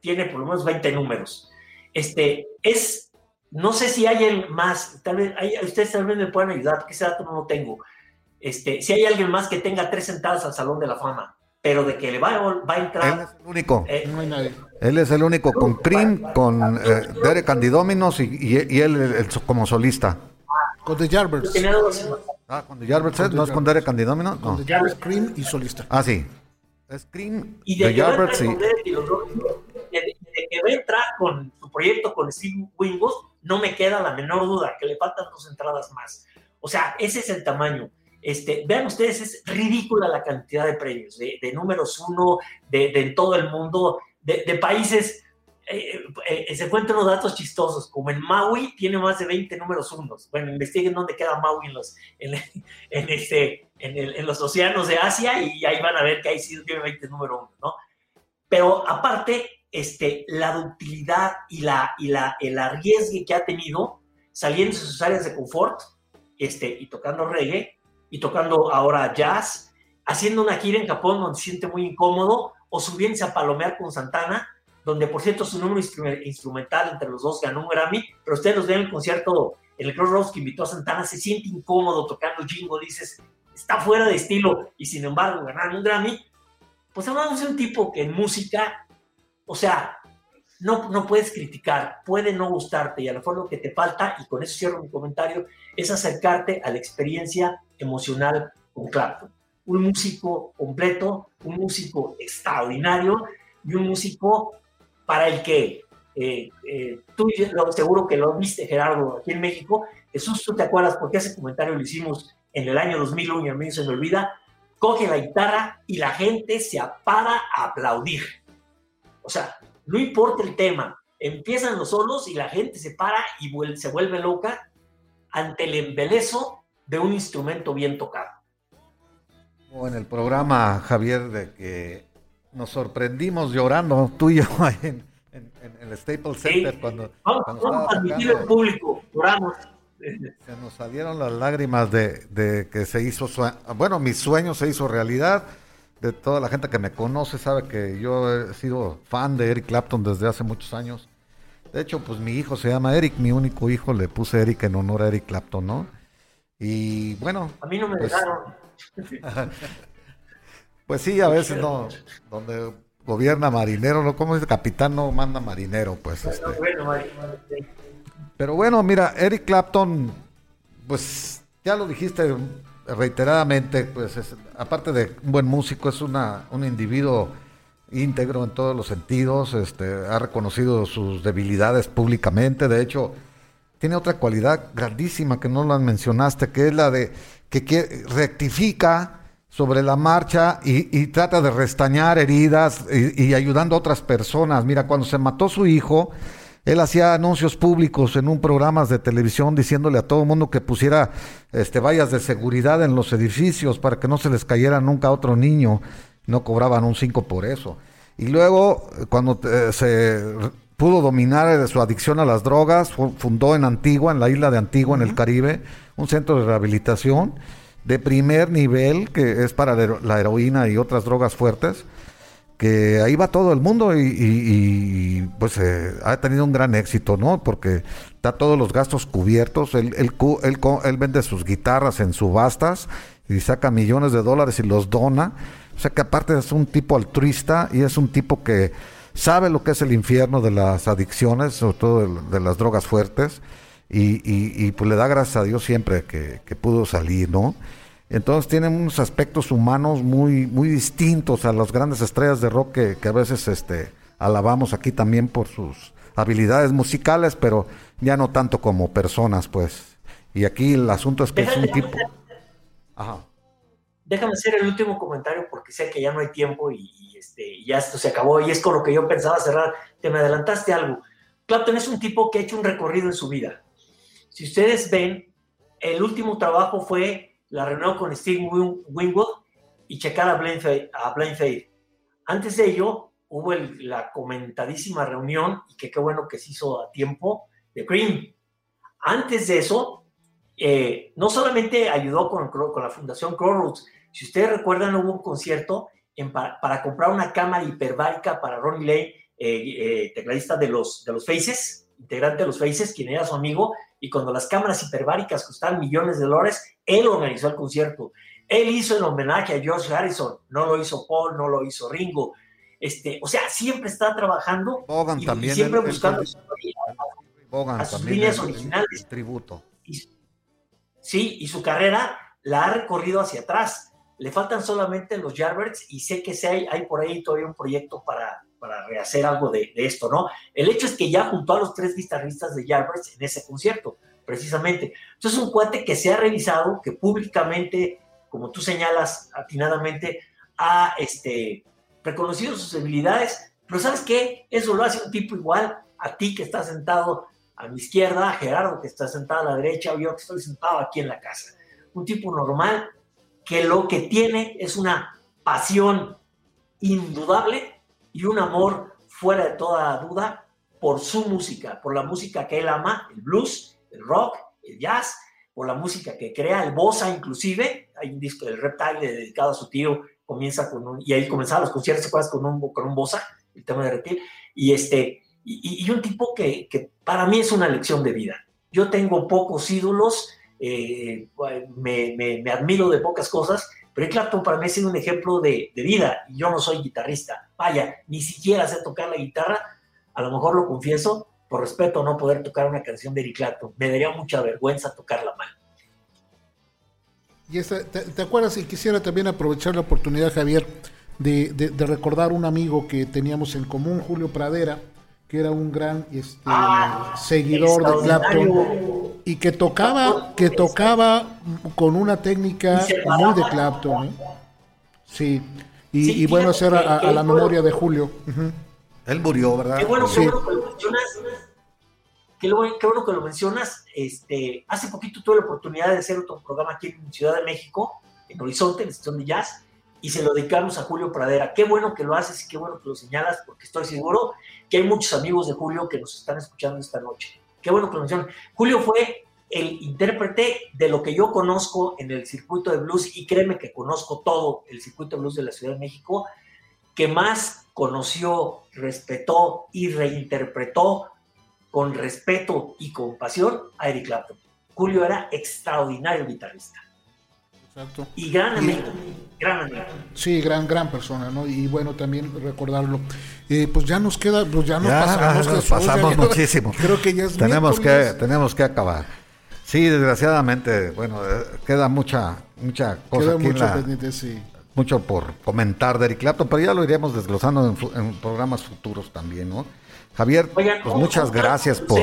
tiene por lo menos 20 números. Este, es, no sé si hay el más, tal vez, hay, ustedes tal vez me pueden ayudar, porque ese dato no lo tengo. Este, si hay alguien más que tenga tres entradas al Salón de la Fama, pero de que le va, va a entrar. Él es el único. eh, No hay nadie. Él es el único con Cream, con eh, Derek Candidominos y, y, y él el- el- como solista. Con The Jarberts. Ah, con The Jarberts. ¿no es con Derek Candidomino? No. Con The Jarberts, Cream y solista. Ah, sí. Es Cream, y de The Jarberts y... de, de- que va a entrar con su proyecto con Steve Winwood, no me queda la menor duda, que le faltan dos entradas más. O sea, ese es el tamaño. Este, vean ustedes, es ridícula la cantidad de premios, de, de números uno, de, de todo el mundo, de, de países. eh, eh, se encuentran unos datos chistosos, como en Maui tiene más de 20 números unos. Bueno, investiguen dónde queda Maui en los, en, (laughs) en este, en, el- en los océanos de Asia y ahí van a ver que ahí sí tiene 20 número uno, ¿no? Pero aparte, este, la ductilidad y, la, y la, el arriesgue que ha tenido saliendo de sus áreas de confort este, y tocando reggae y tocando ahora jazz, haciendo una gira en Japón donde se siente muy incómodo o subiéndose a palomear con Santana, donde por cierto su número instru- instrumental entre los dos ganó un Grammy, pero ustedes los ven en el concierto en el Crossroads que invitó a Santana, se siente incómodo tocando jingo, dices, está fuera de estilo y sin embargo ganaron un Grammy, pues hablamos de un tipo que en música, o sea, no, no puedes criticar, puede no gustarte y a lo mejor lo que te falta, y con eso cierro mi comentario, es acercarte a la experiencia emocional con Clapton. Un músico completo, un músico extraordinario y un músico para el que eh, eh, tú lo- seguro que lo viste, Gerardo, aquí en México. Jesús, tú te acuerdas porque ese comentario lo hicimos en el año 2001 y a mí se me olvida. Coge la guitarra y la gente se para a aplaudir. O sea, no importa el tema, empiezan los solos y la gente se para y vuel- se vuelve loca ante el embelezo de un instrumento bien tocado. O en el programa, Javier, de que nos sorprendimos llorando, tú y yo, (laughs) en, en- en, el Staples Sí. Center cuando, Vamos, cuando vamos a en tocando. público, lloramos. Se nos salieron las lágrimas de, de que se hizo, bueno, mi sueño se hizo realidad. De toda la gente que me conoce sabe que yo he sido fan de Eric Clapton desde hace muchos años. De hecho, pues mi hijo se llama Eric, mi único hijo, le puse Eric en honor a Eric Clapton, ¿no? Y bueno, A mí no me Pues- dejaron. (laughs) pues sí, a veces no, donde gobierna marinero, ¿no? ¿Cómo dice? Capitán no manda marinero, pues este. Bueno, Mari, Mari, Pero bueno, mira, Eric Clapton, pues ya lo dijiste reiteradamente, pues es- aparte de un buen músico, es una, un individuo íntegro en todos los sentidos, este, ha reconocido sus debilidades públicamente, de hecho, tiene otra cualidad grandísima que no la mencionaste, que es la de que, rectifica sobre la marcha y, y trata de restañar heridas y, y ayudando a otras personas. Mira, cuando se mató su hijo, él hacía anuncios públicos en un programa de televisión diciéndole a todo el mundo que pusiera este, vallas de seguridad en los edificios para que no se les cayera nunca otro niño. No cobraban un 5 por eso. Y luego, eh, cuando eh, se pudo dominar eh, su adicción a las drogas, fu- fundó en Antigua, en la isla de Antigua, en el Caribe, un centro de rehabilitación de primer nivel que es para la hero- la heroína y otras drogas fuertes que ahí va todo el mundo y, y- y, pues eh, ha tenido un gran éxito, ¿no? Porque está todos los gastos cubiertos, él, él él él vende sus guitarras en subastas y saca millones de dólares y los dona. O sea que aparte es un tipo altruista y es un tipo que sabe lo que es el infierno de las adicciones, sobre todo de, de las drogas fuertes, y, y- y, pues le da gracias a Dios siempre que, que pudo salir, ¿no? Entonces tienen unos aspectos humanos muy, muy distintos a las grandes estrellas de rock que, que a veces este, alabamos aquí también por sus habilidades musicales, pero ya no tanto como personas, pues. Y aquí el asunto es que es un tipo... Ajá. Déjame hacer el último comentario porque sé que ya no hay tiempo y, y, este, ya esto se acabó y es con lo que yo pensaba cerrar. Te me adelantaste algo. Clapton es un tipo que ha hecho un recorrido en su vida. Si ustedes ven, el último trabajo fue la reunión con Steve Win- Winwood y checar a Blind. A Blind. Antes de ello, hubo el- la comentadísima reunión, y que qué bueno que se hizo a tiempo, de Cream. Antes de eso, eh, no solamente ayudó con, con la Fundación Crossroads, si ustedes recuerdan, hubo un concierto en para comprar una cámara hiperbárica para Ronnie Lane, eh, eh, tecladista de los, de los Faces, integrante de los Faces, quien era su amigo, y cuando las cámaras hiperbáricas costaban millones de dólares, él organizó el concierto. Él hizo el homenaje a George Harrison, no lo hizo Paul, no lo hizo Ringo. Este, o sea, siempre está trabajando Bogan y, y también. siempre buscando Bogan a sus también, líneas originales. tributo. y- sí, y su carrera la ha recorrido hacia atrás. Le faltan solamente los Yardbirds y sé que hay, por ahí todavía un proyecto para, para rehacer algo de, esto, ¿no? El hecho es que ya juntó a los tres guitarristas de Yardbirds en ese concierto, precisamente. Entonces, un cuate que se ha revisado, que públicamente, como tú señalas atinadamente, ha este, reconocido sus debilidades, pero ¿sabes qué? Eso lo hace un tipo igual a ti que estás sentado a mi izquierda, a Gerardo que está sentado a la derecha, o yo que estoy sentado aquí en la casa. Un tipo normal que lo que tiene es una pasión indudable y un amor fuera de toda duda por su música, por la música que él ama, el blues, el rock, el jazz, por la música que crea, el bossa inclusive, hay un disco del Reptile dedicado a su tío, comienza con un, y ahí comenzaban los conciertos. Con un, con un bossa, el tema de Reptile, y este, y, un tipo que, para mí es una lección de vida. Yo tengo pocos ídolos, eh, me, admiro de pocas cosas, pero Clapton para mí sido un ejemplo de, de, vida. Yo no soy guitarrista. Vaya, ni siquiera sé tocar la guitarra. A lo mejor lo confieso, por respeto no poder tocar una canción de Eric Clapton. Me daría mucha vergüenza tocarla mal. Y esta, te, acuerdas? Y quisiera también aprovechar la oportunidad, Javier, de recordar un amigo que teníamos en común, Julio Pradera, que era un gran este, ah, seguidor de Clapton y que tocaba que tocaba con una técnica muy de Clapton ¿eh? sí y, sí, y bueno hacer a, a, la memoria de Julio uh -huh. él murió verdad qué bueno, sí. qué bueno que lo mencionas qué, bueno, qué bueno que lo mencionas este hace poquito tuve la oportunidad de hacer otro programa aquí en Ciudad de México en Horizonte en el de jazz y se lo dedicamos a Julio Pradera. Qué bueno que lo haces y qué bueno que lo señalas, porque estoy seguro que hay muchos amigos de Julio que nos están escuchando esta noche. Qué bueno que lo mencionan. Julio fue el intérprete de lo que yo conozco en el circuito de blues, y créeme que conozco todo el circuito de blues de la Ciudad de México, que más conoció, respetó y reinterpretó con respeto y compasión a Eric Clapton. Julio era extraordinario guitarrista Exacto. y gran amigo, gran amigo. Sí, gran, gran persona, ¿no? Y bueno, también recordarlo. Eh, pues ya nos queda, pues ya nos Ya, pasamos, nos Jesús, pasamos ya- muchísimo. (laughs) Creo que ya es tenemos que, tenemos que acabar. Sí, desgraciadamente, bueno, eh, queda mucha, mucha cosa Queda aquí mucho la- pendiente, sí. mucho por comentar de Eric Clapton, pero ya lo iremos desglosando en, programas futuros también, ¿no? Javier, Oigan, pues muchas gracias por...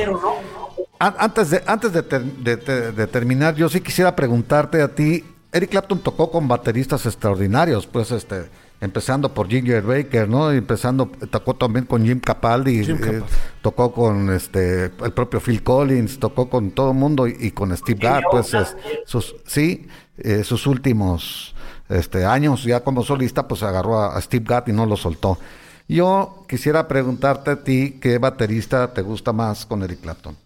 Antes de, antes de, ter- de ter- de terminar, yo sí quisiera preguntarte a ti, Eric Clapton tocó con bateristas extraordinarios, pues este, empezando por Ginger Baker, ¿no? Y empezando, tocó también con Jim Capaldi, Jim eh, Capaldi. tocó con este el propio Phil Collins, tocó con todo el mundo y, y con Steve Gadd, pues es- sus, sí, eh, sus últimos este, años ya como solista, pues agarró a, a Steve Gadd y no lo soltó. Yo quisiera preguntarte a ti, ¿qué baterista te gusta más con Eric Clapton?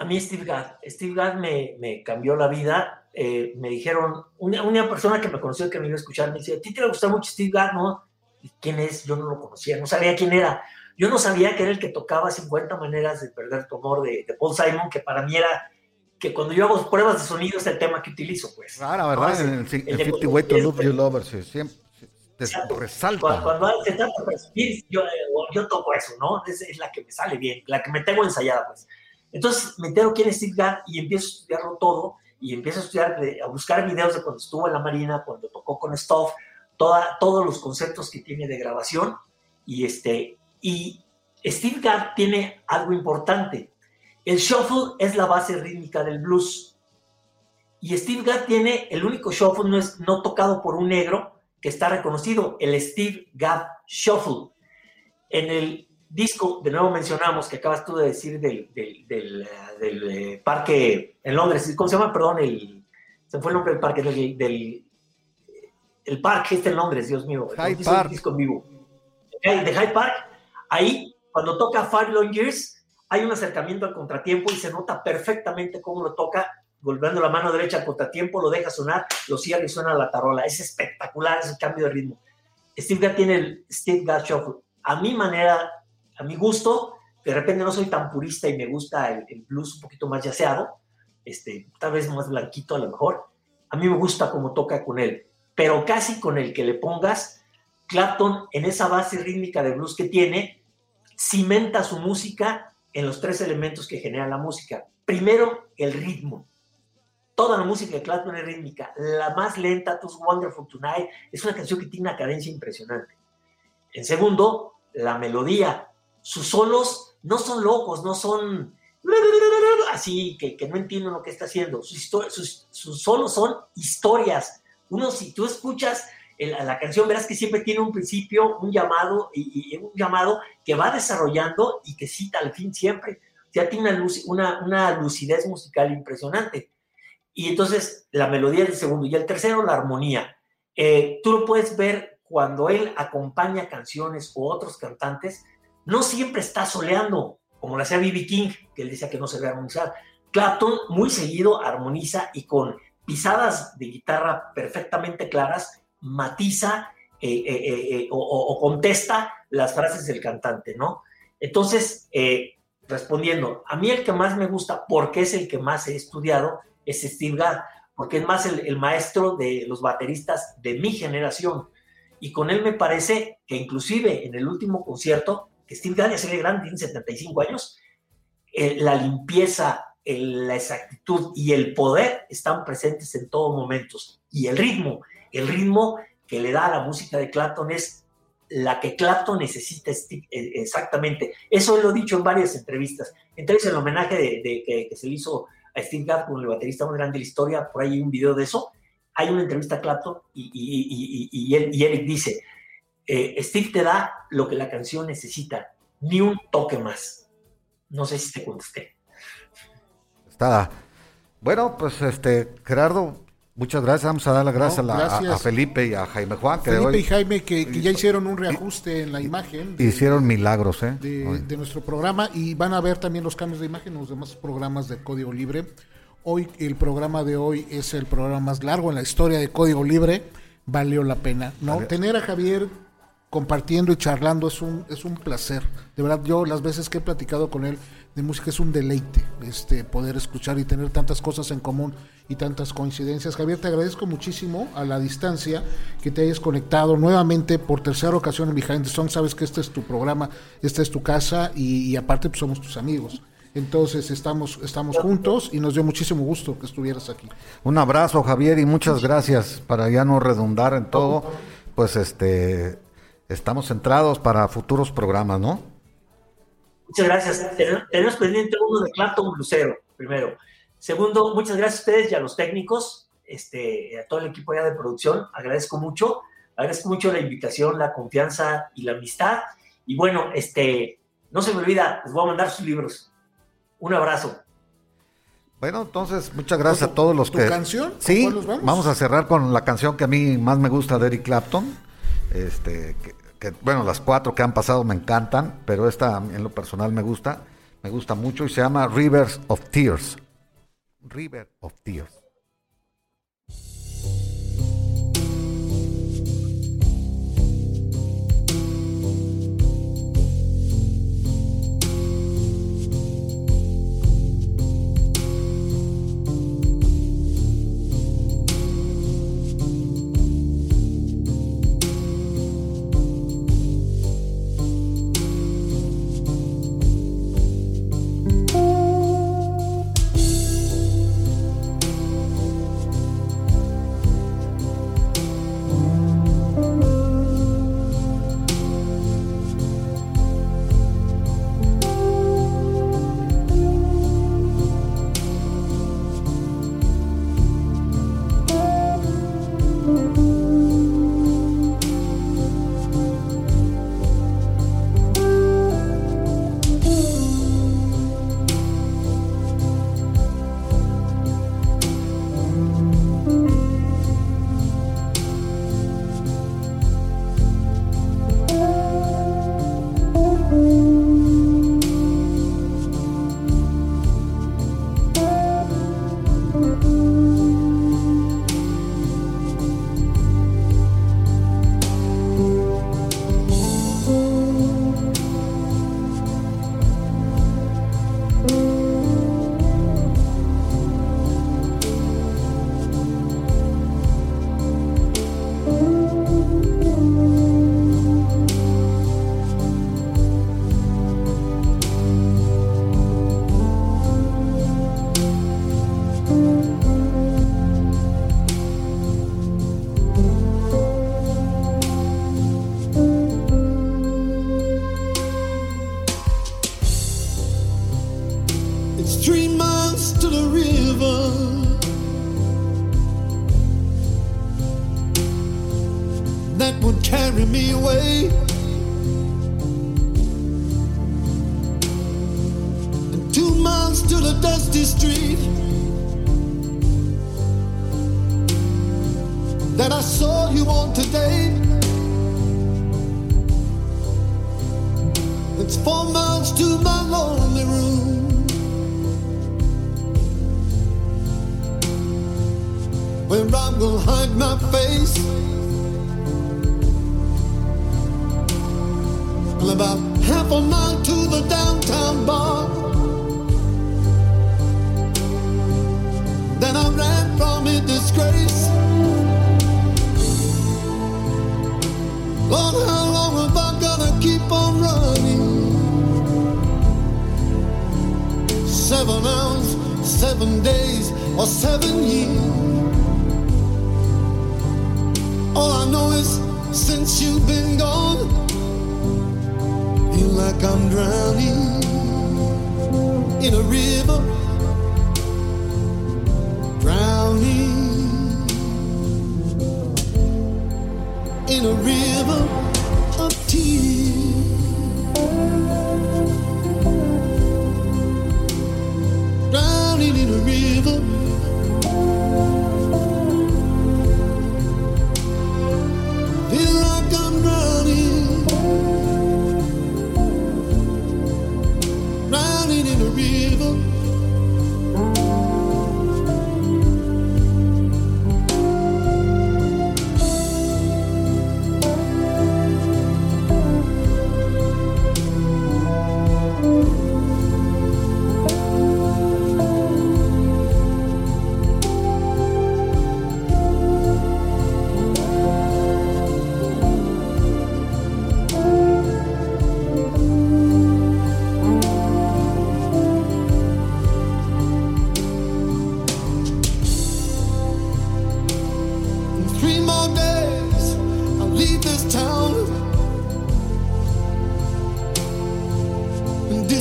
A mí Steve Gadd, Steve Gadd me, me cambió la vida. eh, me dijeron, una, una persona que me conoció que me iba a escuchar me dice, ¿a ti te gusta mucho Steve Gadd, no? ¿Y quién es? Yo no lo conocía, no sabía quién era. Yo no sabía que era el que tocaba 50 maneras de perder tu amor de, de Paul Simon, que para mí era que cuando yo hago pruebas de sonido es el tema que utilizo, pues. No, ¿verdad? En el- el, el en de 50 Way to Love You Lover, sí, siempre te Exacto. resalta. Cuando, cuando se trata de presumir, yo, eh, yo toco eso, ¿no? Es, es la que me sale bien, la que me tengo ensayada, pues. Entonces me entero quién es Steve Gadd y empiezo a estudiarlo todo y empiezo a estudiar, de- a buscar videos de cuando estuvo en la Marina, cuando tocó con Stoff, toda, todos los conceptos que tiene de grabación y este y Steve Gadd tiene algo importante. El shuffle es la base rítmica del blues. Y Steve Gadd tiene el único shuffle no, es, no tocado por un negro que está reconocido, el Steve Gadd Shuffle. En el disco, de nuevo mencionamos, que acabas tú de decir del, del, del, del, eh, parque en Londres, ¿cómo se llama? Perdón, el, se fue el nombre del parque, del, el parque este en Londres, Dios mío. Hyde hizo el Park. disco en vivo. De Hyde Park, ahí, cuando toca Five Long Years, hay un acercamiento al contratiempo y se nota perfectamente cómo lo toca, golpeando la mano derecha al contratiempo, lo deja sonar, lo cierra y suena la tarola. Es espectacular ese cambio de ritmo. Steve Gadd tiene el Steve Gadd Shuffle. A mi manera, a mi gusto, de repente no soy tan purista y me gusta el, blues un poquito más yaceado, este, tal vez más blanquito a lo mejor. A mí me gusta cómo toca con él, pero casi con el que le pongas, Clapton en esa base rítmica de blues que tiene, cimenta su música en los tres elementos que generan la música. Primero, el ritmo. Toda la música de Clapton es rítmica. La más lenta, Tus Wonderful Tonight, es una canción que tiene una cadencia impresionante. En segundo, la melodía. Sus solos no son locos, no son así, que, que no entienden lo que está haciendo. Sus, sus, sus solos son historias. Uno, si tú escuchas el- la canción, verás que siempre tiene un principio, un llamado, y, y un llamado que va desarrollando y que cita al fin siempre. Ya tiene una, luz- una, una lucidez musical impresionante. Y entonces la melodía es el segundo. Y el tercero, la armonía. Eh, tú lo puedes ver cuando él acompaña canciones o otros cantantes, no siempre está soleando, como lo hacía B.B. King, que él decía que no se debe armonizar. Clapton muy seguido armoniza y con pisadas de guitarra perfectamente claras, matiza eh, eh, eh, o, contesta las frases del cantante, ¿no? Entonces, respondiendo, a mí el que más me gusta, porque es el que más he estudiado, es Steve Gadd, porque es más el maestro de los bateristas de mi generación. Y con él me parece que inclusive en el último concierto, que Steve Gadd ya se ve grande, tiene 75 años, eh, la limpieza, el- la exactitud y el poder están presentes en todos momentos. Y el ritmo, el ritmo que le da a la música de Clapton es la que Clapton necesita esti- eh, exactamente. Eso lo he dicho en varias entrevistas. Entonces, el homenaje de, de- que, que se le hizo a Steve Gadd con el baterista más grande de la historia, por ahí hay un video de eso. Hay una entrevista a Clapton y, y- y- y- él- Eric dice, eh, Steve te da lo que la canción necesita, ni un toque más. No sé si te contesté. Está. Bueno, pues este, Gerardo, Muchas gracias, vamos a dar las gracias, No, a Felipe y a Jaime Juan, que Felipe hoy y Jaime que, que ya hicieron un reajuste en la imagen de, hicieron milagros, ¿eh? de- nuestro programa y van a ver también los cambios de imagen en los demás programas de Código Libre. Hoy el programa de hoy es el programa más largo en la historia de Código Libre. Valió la pena, ¿no? Tener a Javier compartiendo y charlando es un es un placer. De verdad, yo las veces que he platicado con él de música es un deleite, este poder escuchar y tener tantas cosas en común y tantas coincidencias. Javier, te agradezco muchísimo a la distancia que te hayas conectado nuevamente por tercera ocasión en Behind the Song. Sabes que este es tu programa, esta es tu casa y, y aparte pues, somos tus amigos. Entonces estamos, estamos juntos y nos dio muchísimo gusto que estuvieras aquí. Un abrazo, Javier, y muchas gracias para ya no redundar en todo. Pues este estamos centrados para futuros programas, ¿no? Muchas gracias. Ten- Tenemos pendiente uno de Clapton Lucero, primero. Segundo, muchas gracias a ustedes y a los técnicos, este, a todo el equipo ya de producción. Agradezco mucho. Agradezco mucho la invitación, la confianza y la amistad. Y bueno, este, no se me olvida, les voy a mandar sus libros. Un abrazo. Bueno, entonces muchas gracias a todos los ¿Tu que canción? ¿Con Sí, nos vamos? a cerrar con la canción que a mí más me gusta de Eric Clapton. Este, que, bueno, las cuatro que han pasado me encantan, pero esta en lo personal me gusta, me gusta mucho y se llama Rivers of Tears. River of Tears.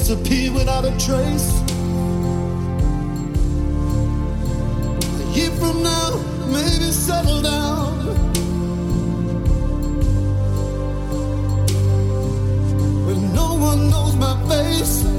disappear without a trace. A year from now, maybe settle down. When no one knows my face.